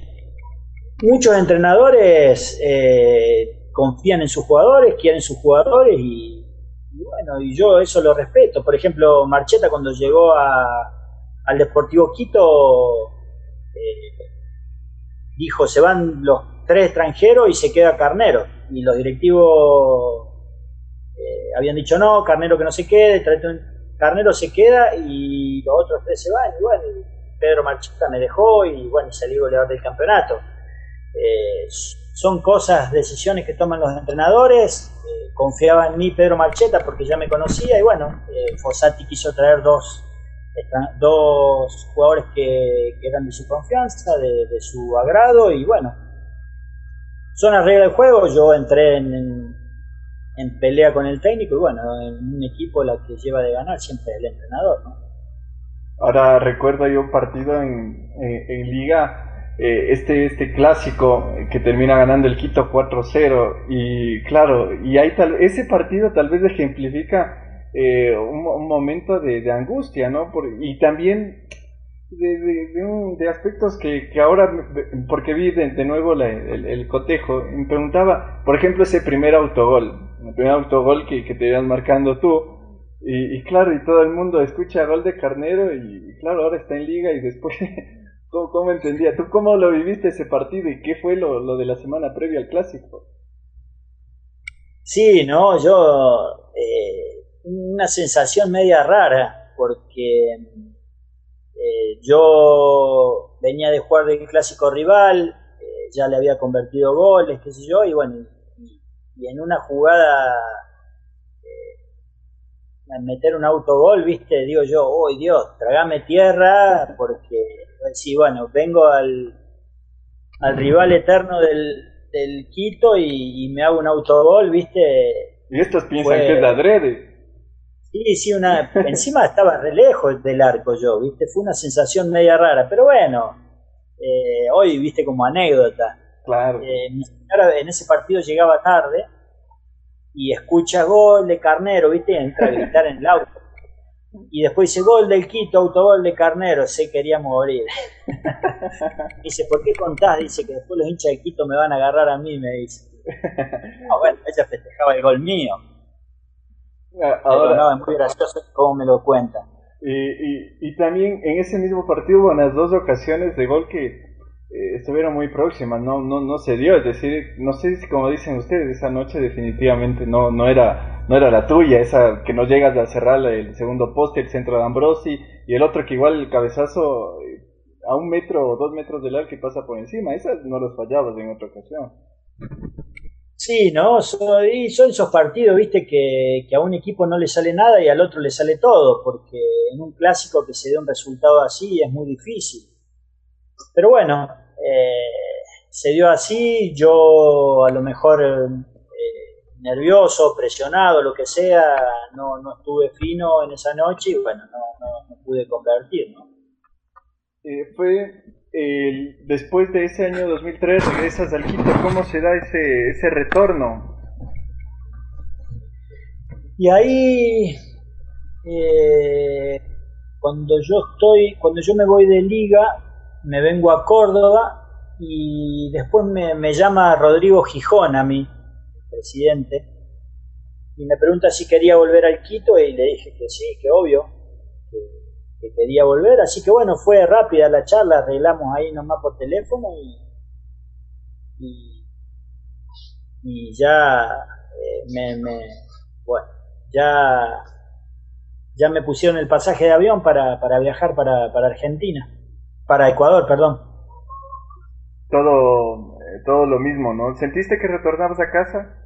muchos entrenadores eh, confían en sus jugadores, quieren sus jugadores y, bueno, y yo eso lo respeto. Por ejemplo, Marcheta cuando llegó a, al Deportivo Quito eh, dijo, se van los tres extranjeros y se queda Carnero. Y los directivos eh, habían dicho, no, Carnero que no se quede, Carnero se queda y los otros tres se van. Y bueno, Pedro Marchita me dejó y bueno, salí goleador del campeonato. Eh, son cosas, decisiones que toman los entrenadores. Eh, confiaba en mí Pedro Marcheta porque ya me conocía y bueno, Fossati quiso traer dos, dos jugadores que, eran de su confianza, de, su agrado y bueno, son las reglas del juego, yo entré en, en, pelea con el técnico y bueno, en un equipo la que lleva de ganar siempre es el entrenador, ¿no? Ahora recuerdo yo un partido en, en, liga, eh, este, este clásico que termina ganando el Quito 4-0 y claro, y ahí tal, ese partido tal vez ejemplifica eh, un, momento de, angustia, ¿no? y también de, de, aspectos que, que, ahora, porque vi de, nuevo el, cotejo, me preguntaba, por ejemplo, ese primer autogol, el primer autogol que, te ibas marcando tú, y, claro, y todo el mundo escucha gol de Carnero, y, claro, ahora está en liga, y después, [laughs] ¿cómo, ¿cómo, entendía? ¿Tú cómo lo viviste ese partido y qué fue lo, lo de la semana previa al clásico? Sí, no, yo... Eh una sensación media rara, porque eh, yo venía de jugar del clásico rival, eh, ya le había convertido goles, qué sé yo, y bueno, y, en una jugada eh, meter un autogol, viste, digo yo, oh Dios, tragame tierra, porque, sí, bueno, vengo al, al rival eterno del, del Quito y, me hago un autogol, viste. Y estos piensan que es de adrede. Sí, sí, una, encima estaba re lejos del arco yo, ¿viste? Fue una sensación media rara, pero bueno, eh, hoy, ¿viste? Como anécdota. Claro. Eh, mi señora en ese partido llegaba tarde y escucha gol de Carnero, ¿viste? Entra a gritar en el auto. Y después dice gol del Quito, autogol de Carnero, se quería morir. [laughs] dice, ¿por qué contás? Dice que después los hinchas de Quito me van a agarrar a mí, me dice. [laughs] Ah, bueno, ella festejaba el gol mío. Ah, ahora, no, es muy gracioso cómo me lo cuenta. Y, y, también en ese mismo partido hubo unas dos ocasiones de gol que eh, estuvieron muy próximas, no, no, no se dio, es decir, no sé si como dicen ustedes, esa noche definitivamente no, no, era, no era la tuya, esa que no llegas a cerrar el segundo poste, el centro de Ambrosi, y el otro que igual el cabezazo eh, a un metro o dos metros del arco que pasa por encima, esas no las fallabas en otra ocasión. Sí, ¿no? Son, son esos partidos, viste, que, a un equipo no le sale nada y al otro le sale todo, porque en un clásico que se dé un resultado así es muy difícil. Pero bueno, eh, se dio así, yo a lo mejor eh, nervioso, presionado, lo que sea, no, no estuve fino en esa noche y bueno, no, no, pude convertir, ¿no? Eh, fue después de ese año 2003 regresas al Quito, ¿cómo se da ese, ese retorno? Y ahí, eh, cuando yo estoy, cuando yo me voy de liga, me vengo a Córdoba y después me, me llama Rodrigo Gijón a mí, presidente, y me pregunta si quería volver al Quito y le dije que sí, que obvio, que quería volver, así que bueno, fue rápida la charla, arreglamos ahí nomás por teléfono y, y, ya eh, me, bueno, ya, ya me pusieron el pasaje de avión para, para viajar para, para Argentina, para Ecuador, perdón. Todo, eh, todo lo mismo, ¿no? ¿Sentiste que retornabas a casa?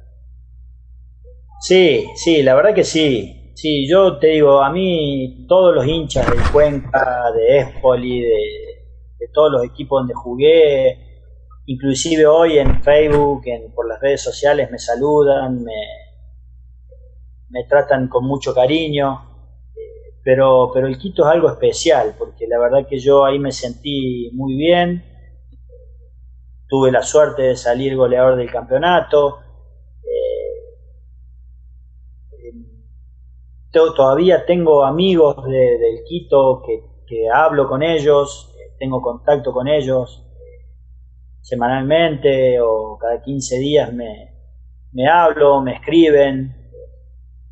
Sí, sí, la verdad que sí. Sí, yo te digo, a mí todos los hinchas del Cuenca, de Espoli, de, todos los equipos donde jugué, inclusive hoy en Facebook, en, por las redes sociales me saludan, me, me tratan con mucho cariño, eh, pero, pero el Quito es algo especial, porque la verdad que yo ahí me sentí muy bien, tuve la suerte de salir goleador del campeonato, todavía tengo amigos de, del Quito que, hablo con ellos, tengo contacto con ellos semanalmente o cada 15 días me, me hablo, me escriben.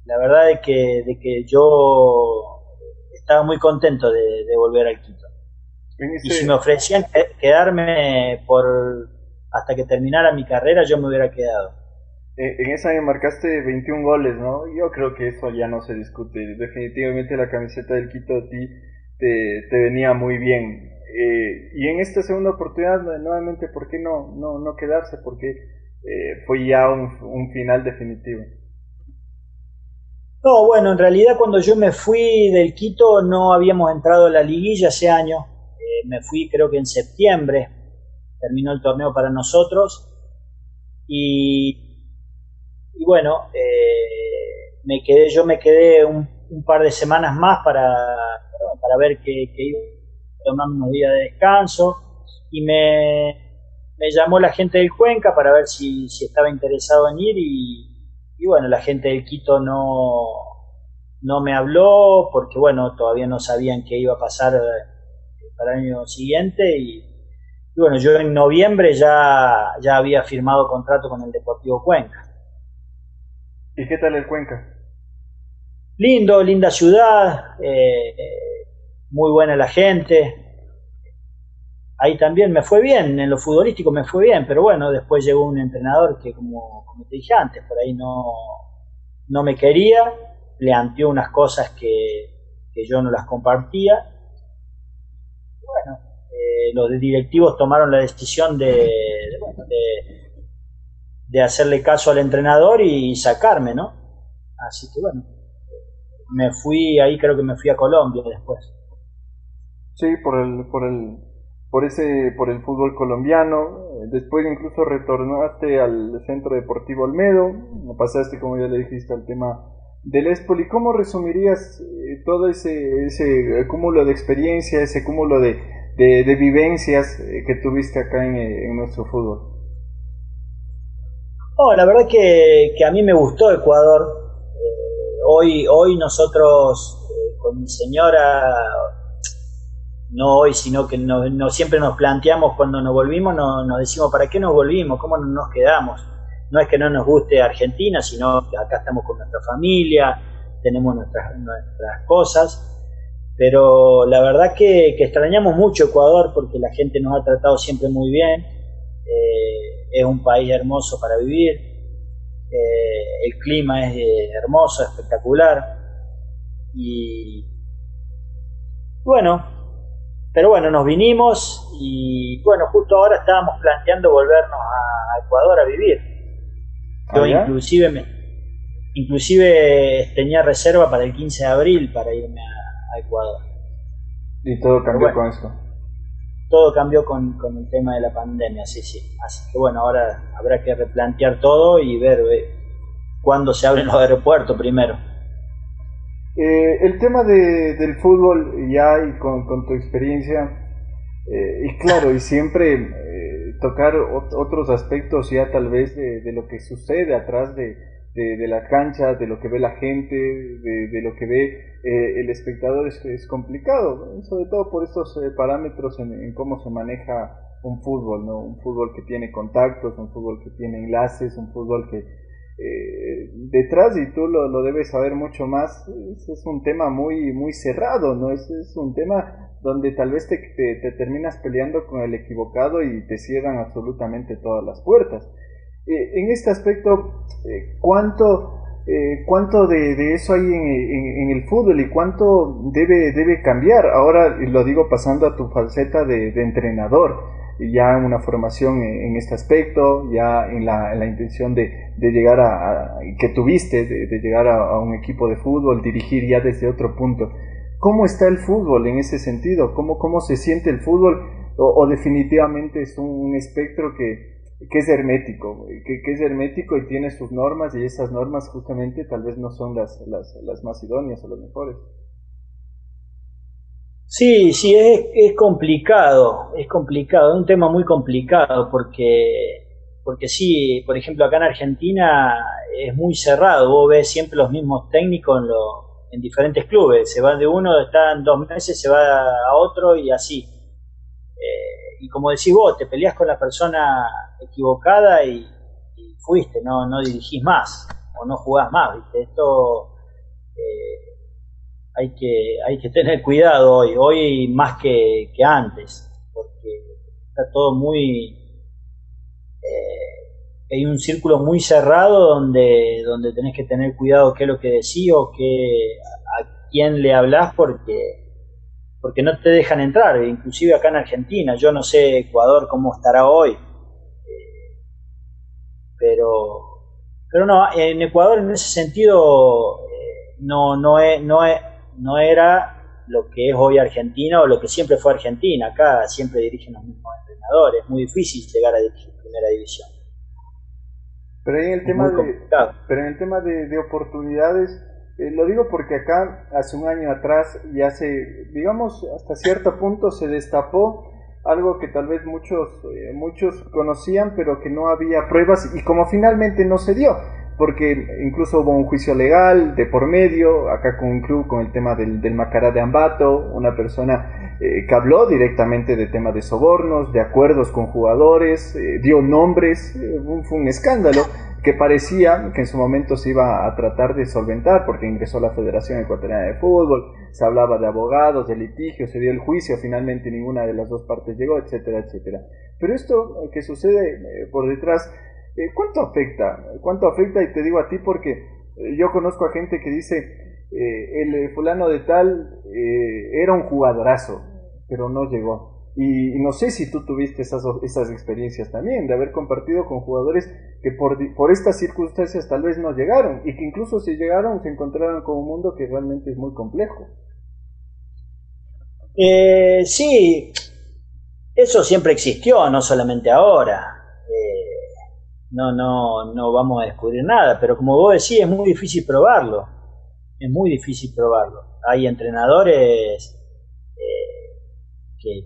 La verdad es que, de que yo estaba muy contento de, volver al Quito. Y si me ofrecían quedarme por hasta que terminara mi carrera, yo me hubiera quedado. Eh, en esa año marcaste 21 goles, ¿no? Yo creo que eso ya no se discute. Definitivamente la camiseta del Quito a ti te, venía muy bien. Eh, y en esta segunda oportunidad, nuevamente, ¿por qué no, no, no quedarse? Porque eh, fue ya un, un, final definitivo. No, bueno, en realidad cuando yo me fui del Quito no habíamos entrado a la liguilla ese año. Eh, me fui creo que en septiembre, terminó el torneo para nosotros. Y, y bueno, eh, me quedé, yo me quedé un, par de semanas más para, para ver que, que iba tomando unos días de descanso. Y me, me llamó la gente del Cuenca para ver si, si estaba interesado en ir y, y bueno, la gente del Quito no, no me habló porque bueno, todavía no sabían qué iba a pasar eh, para el año siguiente y, bueno, yo en noviembre ya, ya había firmado contrato con el Deportivo Cuenca. ¿Y qué tal el Cuenca? Lindo, linda ciudad, eh, muy buena la gente. Ahí también me fue bien, en lo futbolístico me fue bien, pero bueno, después llegó un entrenador que como te dije antes, por ahí no, no me quería, planteó unas cosas que, yo no las compartía. Bueno, eh, los directivos tomaron la decisión de, de, de, hacerle caso al entrenador y sacarme, ¿no? Así que bueno, me fui, ahí creo que me fui a Colombia después. Sí, por el, por el, por ese por el fútbol colombiano después incluso retornaste al centro deportivo Olmedo pasaste como ya le dijiste al tema del Espoli cómo resumirías eh, todo ese ese cúmulo de experiencia ese cúmulo de, de, vivencias eh, que tuviste acá en, en nuestro fútbol oh, la verdad que, que, a mí me gustó Ecuador hoy hoy nosotros con mi señora no hoy, sino que no, siempre nos planteamos cuando nos volvimos, nos decimos, ¿para qué nos volvimos? ¿Cómo nos quedamos? No es que no nos guste Argentina, sino que acá estamos con nuestra familia, tenemos nuestras, nuestras cosas, pero la verdad que, extrañamos mucho Ecuador porque la gente nos ha tratado siempre muy bien, eh, es un país hermoso para vivir, eh, el clima es eh, hermoso, espectacular, y bueno, pero bueno, nos vinimos y bueno, justo ahora estábamos planteando volvernos a Ecuador a vivir. Yo ah, inclusive me, inclusive tenía reserva para el 15 de abril para irme a, Ecuador. Y todo cambió con esto. Todo cambió con, con, el tema de la pandemia, sí, sí. Así que bueno, ahora habrá que replantear todo y ver eh, cuándo se abren los aeropuertos primero. Eh, el tema de, del fútbol ya y con, tu experiencia, eh, y claro, y siempre eh, tocar otros aspectos ya tal vez de, lo que sucede atrás de, de, la cancha, de lo que ve la gente, de, lo que ve el espectador es, es complicado, sobre todo por estos parámetros en, cómo se maneja un fútbol, ¿no? un fútbol que tiene contactos, un fútbol que tiene enlaces, un fútbol que eh, detrás, y tú lo, debes saber mucho más, es, un tema muy, muy cerrado, ¿no? Es, es un tema donde tal vez te, te, terminas peleando con el equivocado y te cierran absolutamente todas las puertas. Eh, en este aspecto, eh, ¿cuánto, eh, cuánto de, eso hay en, el fútbol y cuánto debe, debe cambiar? Ahora lo digo pasando a tu falseta de, entrenador ya una formación en, este aspecto, ya en la, en la intención de, de, llegar a, que tuviste, de, llegar a, un equipo de fútbol, dirigir ya desde otro punto. ¿Cómo está el fútbol en ese sentido? ¿Cómo, cómo se siente el fútbol? O, definitivamente es un, espectro que, que es hermético, que, que, es hermético y tiene sus normas y esas normas justamente tal vez no son las, las, las más idóneas o las mejores. Sí, sí, es, es complicado, es complicado, es un tema muy complicado porque, porque sí, por ejemplo, acá en Argentina es muy cerrado, vos ves siempre los mismos técnicos en, en diferentes clubes, se van de uno, están dos meses, se va a otro y así. Y como decís vos, te peleas con la persona equivocada y, fuiste, no, no dirigís más o no jugás más, ¿viste? Esto... Eh, hay que, hay que tener cuidado hoy, hoy más que, antes, porque está todo muy... Eh, hay un círculo muy cerrado donde, donde tenés que tener cuidado qué es lo que decís o qué, a quién le hablas porque porque no te dejan entrar, inclusive acá en Argentina, yo no sé Ecuador cómo estará hoy, eh, pero, pero no, en Ecuador en ese sentido no, no, es, no, es, no era lo que es hoy Argentina o lo que siempre fue Argentina. Acá siempre dirigen los mismos entrenadores. Es muy difícil llegar a dirigir primera división. Pero en el tema de, pero en el tema de, oportunidades, eh, lo digo porque acá hace un año atrás y hace, digamos, hasta cierto punto se destapó algo que tal vez muchos, eh, muchos conocían, pero que no había pruebas y como finalmente no se dio porque incluso hubo un juicio legal de por medio, acá con un club con el tema del, del Macará de Ambato, una persona eh, que habló directamente de tema de sobornos, de acuerdos con jugadores, eh, dio nombres, eh, fue un escándalo que parecía que en su momento se iba a tratar de solventar porque ingresó la Federación Ecuatoriana de Fútbol, se hablaba de abogados, de litigios, se dio el juicio, finalmente ninguna de las dos partes llegó, etcétera, etcétera. Pero esto que sucede por detrás eh, ¿Cuánto afecta? ¿Cuánto afecta? Y te digo a ti porque eh, yo conozco a gente que dice, eh, el fulano de tal era un jugadorazo, pero no llegó. Y, no sé si tú tuviste esas, esas experiencias también, de haber compartido con jugadores que por, por estas circunstancias tal vez no llegaron, y que incluso si llegaron se encontraron con un mundo que realmente es muy complejo. sí, eso siempre existió, no solamente ahora no, no, no vamos a descubrir nada, pero como vos decís, es muy difícil probarlo, es muy difícil probarlo. Hay entrenadores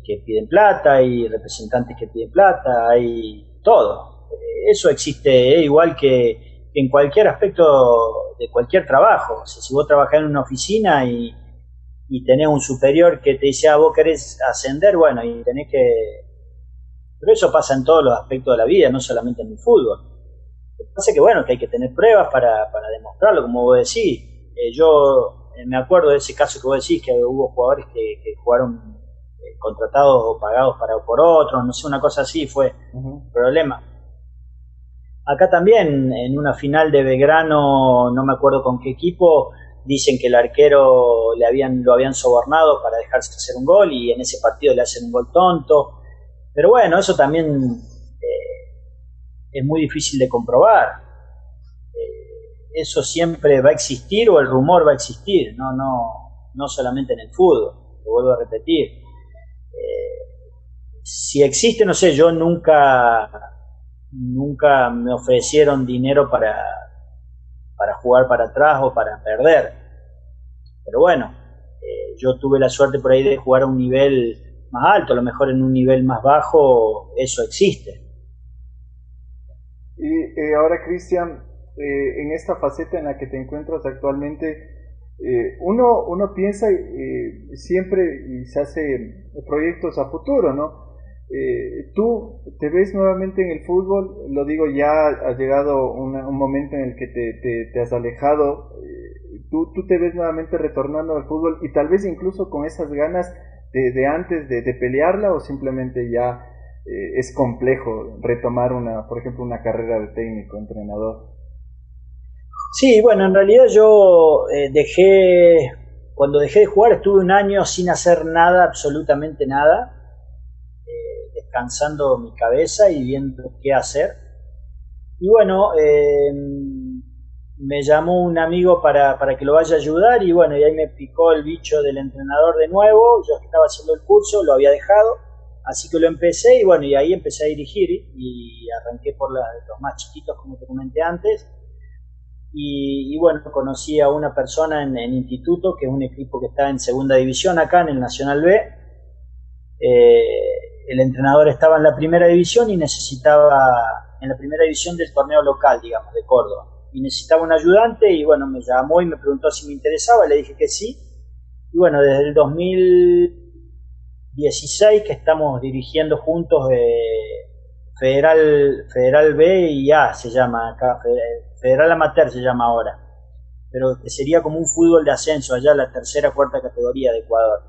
que, piden plata, hay representantes que piden plata, hay todo. Eso existe igual que, en cualquier aspecto de cualquier trabajo. si vos trabajás en una oficina y, y tenés un superior que te dice, ah, vos querés ascender, bueno, y tenés que pero eso pasa en todos los aspectos de la vida, no solamente en el fútbol. Lo que pasa es que, bueno, que hay que tener pruebas para, para demostrarlo, como vos decís. Eh, yo me acuerdo de ese caso que vos decís, que hubo jugadores que, jugaron contratados o pagados para, por otros, no sé, una cosa así, fue un problema. Acá también, en una final de Belgrano, no me acuerdo con qué equipo, dicen que el arquero le habían, lo habían sobornado para dejarse hacer un gol y en ese partido le hacen un gol tonto pero bueno, eso también eh, es muy difícil de comprobar. Eh, eso siempre va a existir o el rumor va a existir, no, no, no solamente en el fútbol, lo vuelvo a repetir. Eh, si existe, no sé, yo nunca, nunca me ofrecieron dinero para, para jugar para atrás o para perder. Pero bueno, yo tuve la suerte por ahí de jugar a un nivel más alto, a lo mejor en un nivel más bajo eso existe. Y eh, ahora, Cristian, eh, en esta faceta en la que te encuentras actualmente, eh, uno, uno piensa siempre y se hace proyectos a futuro, ¿no? tú te ves nuevamente en el fútbol, lo digo, ya ha llegado un momento en el que te, te has alejado, tú, tú te ves nuevamente retornando al fútbol y tal vez incluso con esas ganas de, antes de, pelearla o simplemente ya eh, es complejo retomar una, por ejemplo, una carrera de técnico, entrenador? Sí, bueno, en realidad yo eh, dejé, cuando dejé de jugar estuve un año sin hacer nada, absolutamente nada, eh, descansando mi cabeza y viendo qué hacer. Y bueno, me llamó un amigo para, para, que lo vaya a ayudar y bueno, y ahí me picó el bicho del entrenador de nuevo, yo estaba haciendo el curso, lo había dejado, así que lo empecé y bueno, y ahí empecé a dirigir y arranqué por los más chiquitos como te comenté antes. Y, bueno, conocí a una persona en, el instituto, que es un equipo que está en segunda división acá en el Nacional B. Eh, el entrenador estaba en la primera división y necesitaba, en la primera división del torneo local, digamos, de Córdoba y necesitaba un ayudante y bueno, me llamó y me preguntó si me interesaba, le dije que sí. Y bueno, desde el 2016 que estamos dirigiendo juntos eh, Federal, Federal B y A se llama acá, Amateur se llama ahora, pero que sería como un fútbol de ascenso allá, la tercera, cuarta categoría de Ecuador.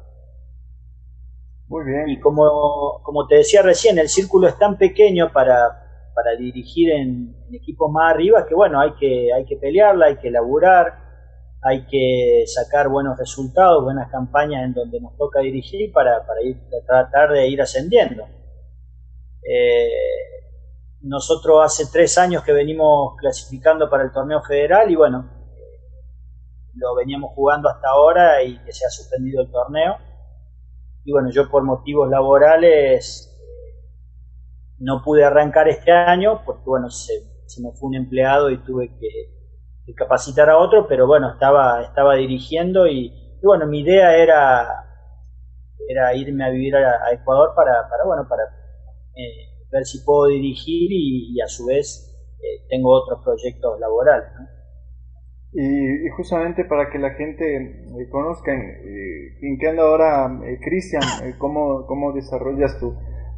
Muy bien. Y como, como te decía recién, el círculo es tan pequeño para, para dirigir en, equipos más arriba, que bueno, hay que, hay que pelearla, hay que laburar, hay que sacar buenos resultados, buenas campañas en donde nos toca dirigir para, para ir, tratar de ir ascendiendo. Eh, nosotros hace tres años que venimos clasificando para el torneo federal y bueno, lo veníamos jugando hasta ahora y que se ha suspendido el torneo. Y bueno, yo por motivos laborales no pude arrancar este año porque bueno, se, me fue un empleado y tuve que, capacitar a otro, pero bueno, estaba, estaba dirigiendo y, bueno, mi idea era, era irme a vivir a, Ecuador para, para, bueno, para eh, ver si puedo dirigir y, a su vez eh, tengo otros proyectos laborales. Y, justamente para que la gente eh, conozca en qué anda ahora Cristian, cómo, cómo desarrollas tu,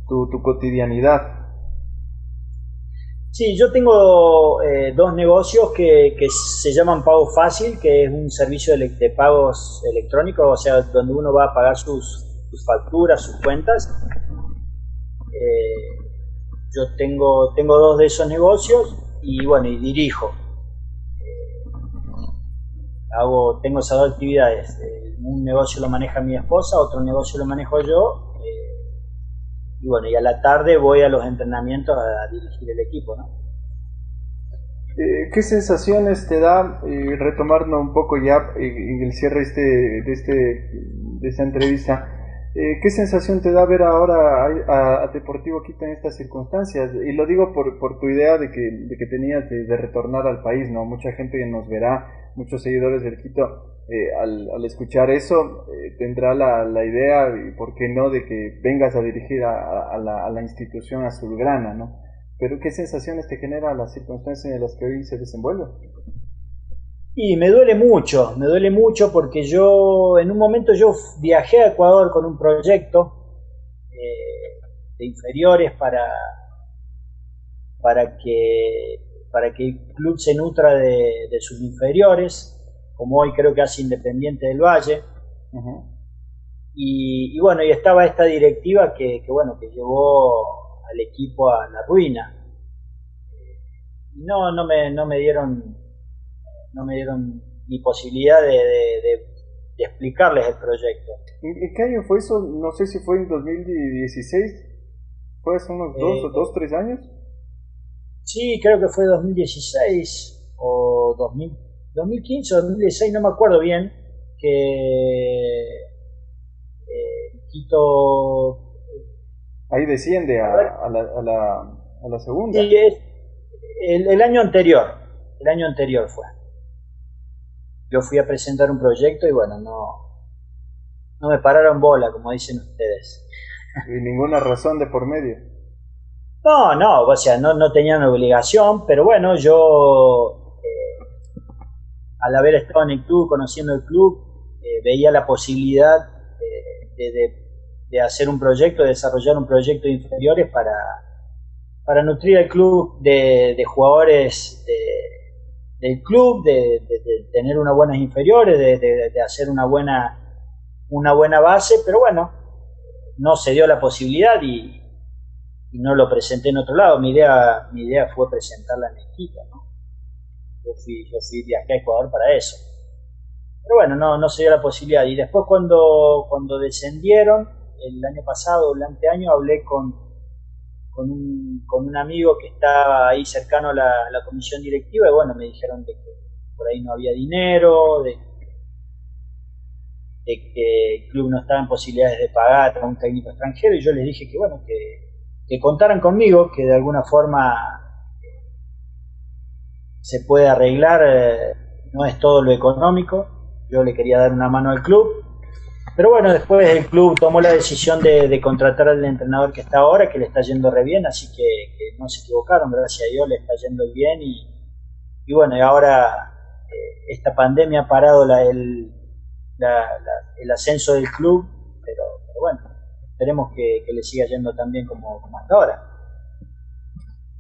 tu, cotidianidad. Sí, yo tengo eh, dos negocios que, se llaman Pago Fácil, que es un servicio de, pagos electrónicos, o sea, donde uno va a pagar sus, facturas, sus cuentas. Eh, yo tengo, tengo dos de esos negocios y bueno, y dirijo. Eh, hago, tengo esas dos actividades. un negocio lo maneja mi esposa, otro negocio lo manejo yo y bueno, y a la tarde voy a los entrenamientos a, dirigir el equipo, ¿no? Eh, ¿Qué sensaciones te da, eh, retomando un poco ya en el cierre este, de, este, de esta entrevista, eh, ¿qué sensación te da ver ahora a, Deportivo Quito en estas circunstancias? Y lo digo por, por tu idea de que, que tenías de, retornar al país, ¿no? Mucha gente nos verá, muchos seguidores del Quito eh, al, escuchar eso eh, tendrá la, la, idea, y por qué no, de que vengas a dirigir a, la, a, la, institución azulgrana, ¿no? Pero ¿qué sensaciones te genera las circunstancias en las que hoy se desenvuelve? Y me duele mucho, me duele mucho porque yo, en un momento yo viajé a Ecuador con un proyecto eh, de inferiores para, para, que, para que el club se nutra de, de sus inferiores como hoy creo que hace Independiente del Valle. y, bueno, y estaba esta directiva que, bueno, que llevó al equipo a la ruina. No, no me, no me dieron, no me dieron ni posibilidad de, explicarles el proyecto. ¿En qué año fue eso? No sé si fue en 2016. ¿Fue hace unos dos o eh, dos, tres años? Sí, creo que fue 2016 o 2000, 2015 o 2016, no me acuerdo bien, que eh, Quito... Ahí desciende a, la, a, la, a la, segunda. Sí, el, el, año anterior, el año anterior fue. Yo fui a presentar un proyecto y bueno, no, no me pararon bola, como dicen ustedes. Y ninguna razón de por medio. No, no, o sea, no, no tenían obligación, pero bueno, yo al haber estado en el club, conociendo el club, eh, veía la posibilidad de, hacer un proyecto, de desarrollar un proyecto de inferiores para, para nutrir al club de, jugadores del club, de, tener unas buenas inferiores, de, hacer una buena, una buena base, pero bueno, no se dio la posibilidad y, no lo presenté en otro lado. Mi idea, mi idea fue presentarla en Quito, ¿no? yo fui, yo fui viajé a Ecuador para eso. Pero bueno, no, no se dio la posibilidad. Y después cuando, cuando descendieron, el año pasado, el anteaño, hablé con, con, un, con un amigo que estaba ahí cercano a la, comisión directiva y bueno, me dijeron de que por ahí no había dinero, de, que el club no estaba en posibilidades de pagar a un técnico extranjero y yo les dije que bueno, que, que contaran conmigo, que de alguna forma se puede arreglar, eh, no es todo lo económico, yo le quería dar una mano al club, pero bueno, después el club tomó la decisión de, contratar al entrenador que está ahora, que le está yendo re bien, así que, no se equivocaron, gracias a Dios le está yendo bien y, bueno, y ahora eh, esta pandemia ha parado el, el ascenso del club, pero, bueno, esperemos que, le siga yendo tan bien como hasta ahora.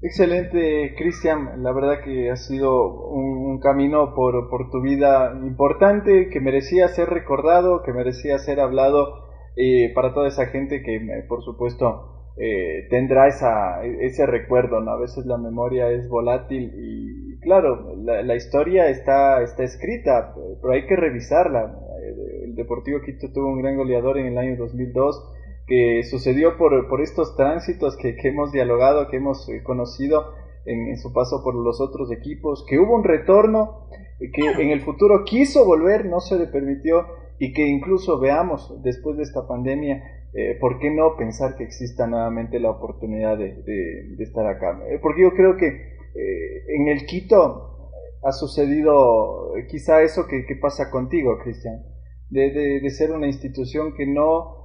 Excelente, Cristian. La verdad que ha sido un, camino por, tu vida importante, que merecía ser recordado, que merecía ser hablado eh, para toda esa gente que, eh, por supuesto, eh, tendrá esa, ese recuerdo. ¿no? A veces la memoria es volátil y, claro, la, la, historia está, está escrita, pero hay que revisarla. El Deportivo Quito tuvo un gran goleador en el año 2002 que sucedió por, por estos tránsitos que, que, hemos dialogado, que hemos eh, conocido, en, su paso por los otros equipos, que hubo un retorno, que en el futuro quiso volver, no se le permitió y que incluso veamos después de esta pandemia, eh, ¿por qué no pensar que exista nuevamente la oportunidad de, estar acá? Eh, porque yo creo que eh, en el Quito ha sucedido quizá eso que, pasa contigo, Cristian, de, de, ser una institución que no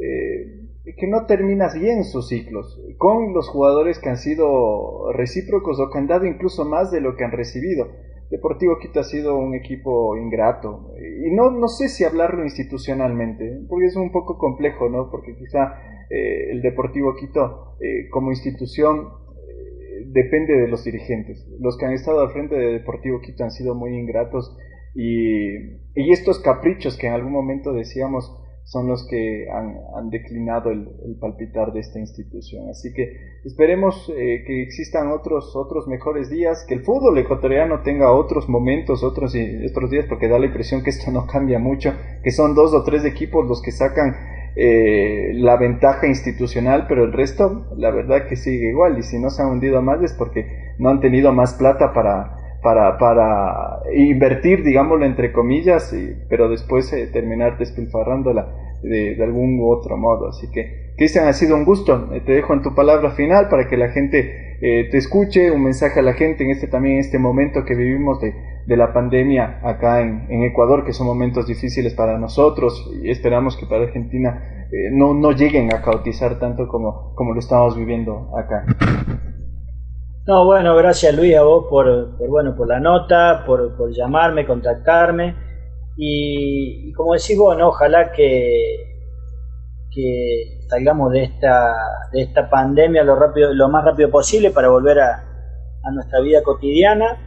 que no terminas bien sus ciclos, con los jugadores que han sido recíprocos o que han dado incluso más de lo que han recibido. Deportivo Quito ha sido un equipo ingrato, y no, no sé si hablarlo institucionalmente, porque es un poco complejo, ¿no? Porque quizá eh, el Deportivo Quito eh, como institución eh, depende de los dirigentes. Los que han estado al frente de Deportivo Quito han sido muy ingratos y estos caprichos que en algún momento decíamos son los que han, declinado el, palpitar de esta institución. Así que esperemos eh, que existan otros, otros mejores días, que el fútbol ecuatoriano tenga otros momentos, otros, otros días, porque da la impresión que esto no cambia mucho, que son dos o tres equipos los que sacan eh, la ventaja institucional, pero el resto, la verdad que sigue igual, y si no se han hundido más es porque no han tenido más plata para, para, para invertir, digámoslo entre comillas, pero después eh, terminar despilfarrándola de, de, algún u otro modo. Así que, Cristian, ha sido un gusto. Eh, te dejo en tu palabra final para que la gente eh, te escuche, un mensaje a la gente en este también este momento que vivimos de, de la pandemia acá en, en, Ecuador, que son momentos difíciles para nosotros y esperamos que para Argentina no, no lleguen a cautizar tanto como, como lo estamos viviendo acá. No, bueno, gracias Luis a vos por, bueno, por la nota, por, por llamarme, contactarme. Y, como decís vos, ojalá que, que salgamos de esta, de esta pandemia lo, rápido, lo más rápido posible para volver a, a nuestra vida cotidiana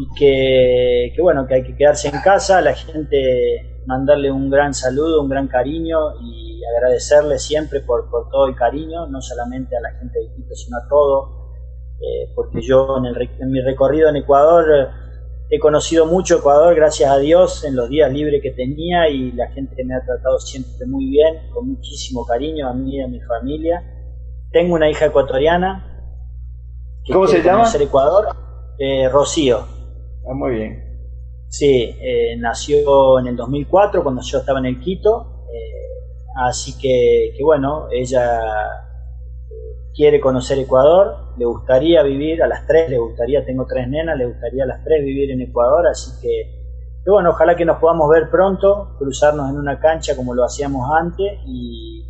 y que, que, bueno, que hay que quedarse en casa, a la gente mandarle un gran saludo, un gran cariño y agradecerle siempre por, por todo el cariño, no solamente a la gente de Quito, sino a todos eh, porque yo en, mi recorrido en Ecuador eh, he conocido mucho Ecuador, gracias a Dios, en los días libres que tenía y la gente me ha tratado siempre muy bien, con muchísimo cariño a mí y a mi familia. Tengo una hija ecuatoriana. ¿Cómo se llama? Ecuador, eh, Rocío. Ah, muy bien. Sí, nació en el 2004 cuando yo estaba en el Quito. así que, que bueno, ella quiere conocer Ecuador, le gustaría vivir, a las tres le gustaría, tengo tres nenas, le gustaría a las tres vivir en Ecuador, así que, bueno, ojalá que nos podamos ver pronto, cruzarnos en una cancha como lo hacíamos antes y,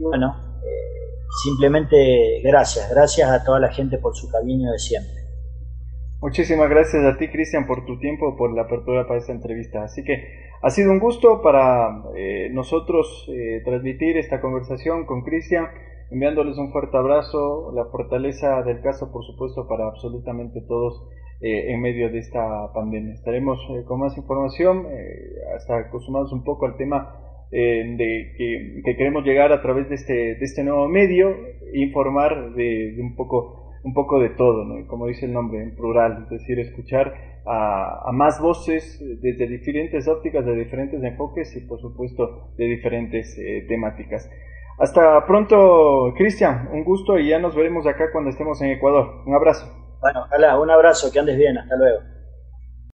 bueno, eh, simplemente gracias, gracias a toda la gente por su cariño de siempre. Muchísimas gracias a ti, Cristian, por tu tiempo, por la apertura para esta entrevista. Así que ha sido un gusto para eh, nosotros eh, transmitir esta conversación con Cristian enviándoles un fuerte abrazo, la fortaleza del caso, por supuesto, para absolutamente todos eh, en medio de esta pandemia. Estaremos eh, con más información, eh, hasta acostumados un poco al tema de que, queremos llegar a través de este, de este nuevo medio, informar de, un poco un poco de todo, como dice el nombre, en plural, es decir, escuchar a, más voces desde diferentes ópticas, de diferentes enfoques y por supuesto de diferentes temáticas. Hasta pronto, Cristian. Un gusto y ya nos veremos acá cuando estemos en Ecuador. Un abrazo. Bueno, ojalá, un abrazo, que andes bien. Hasta luego.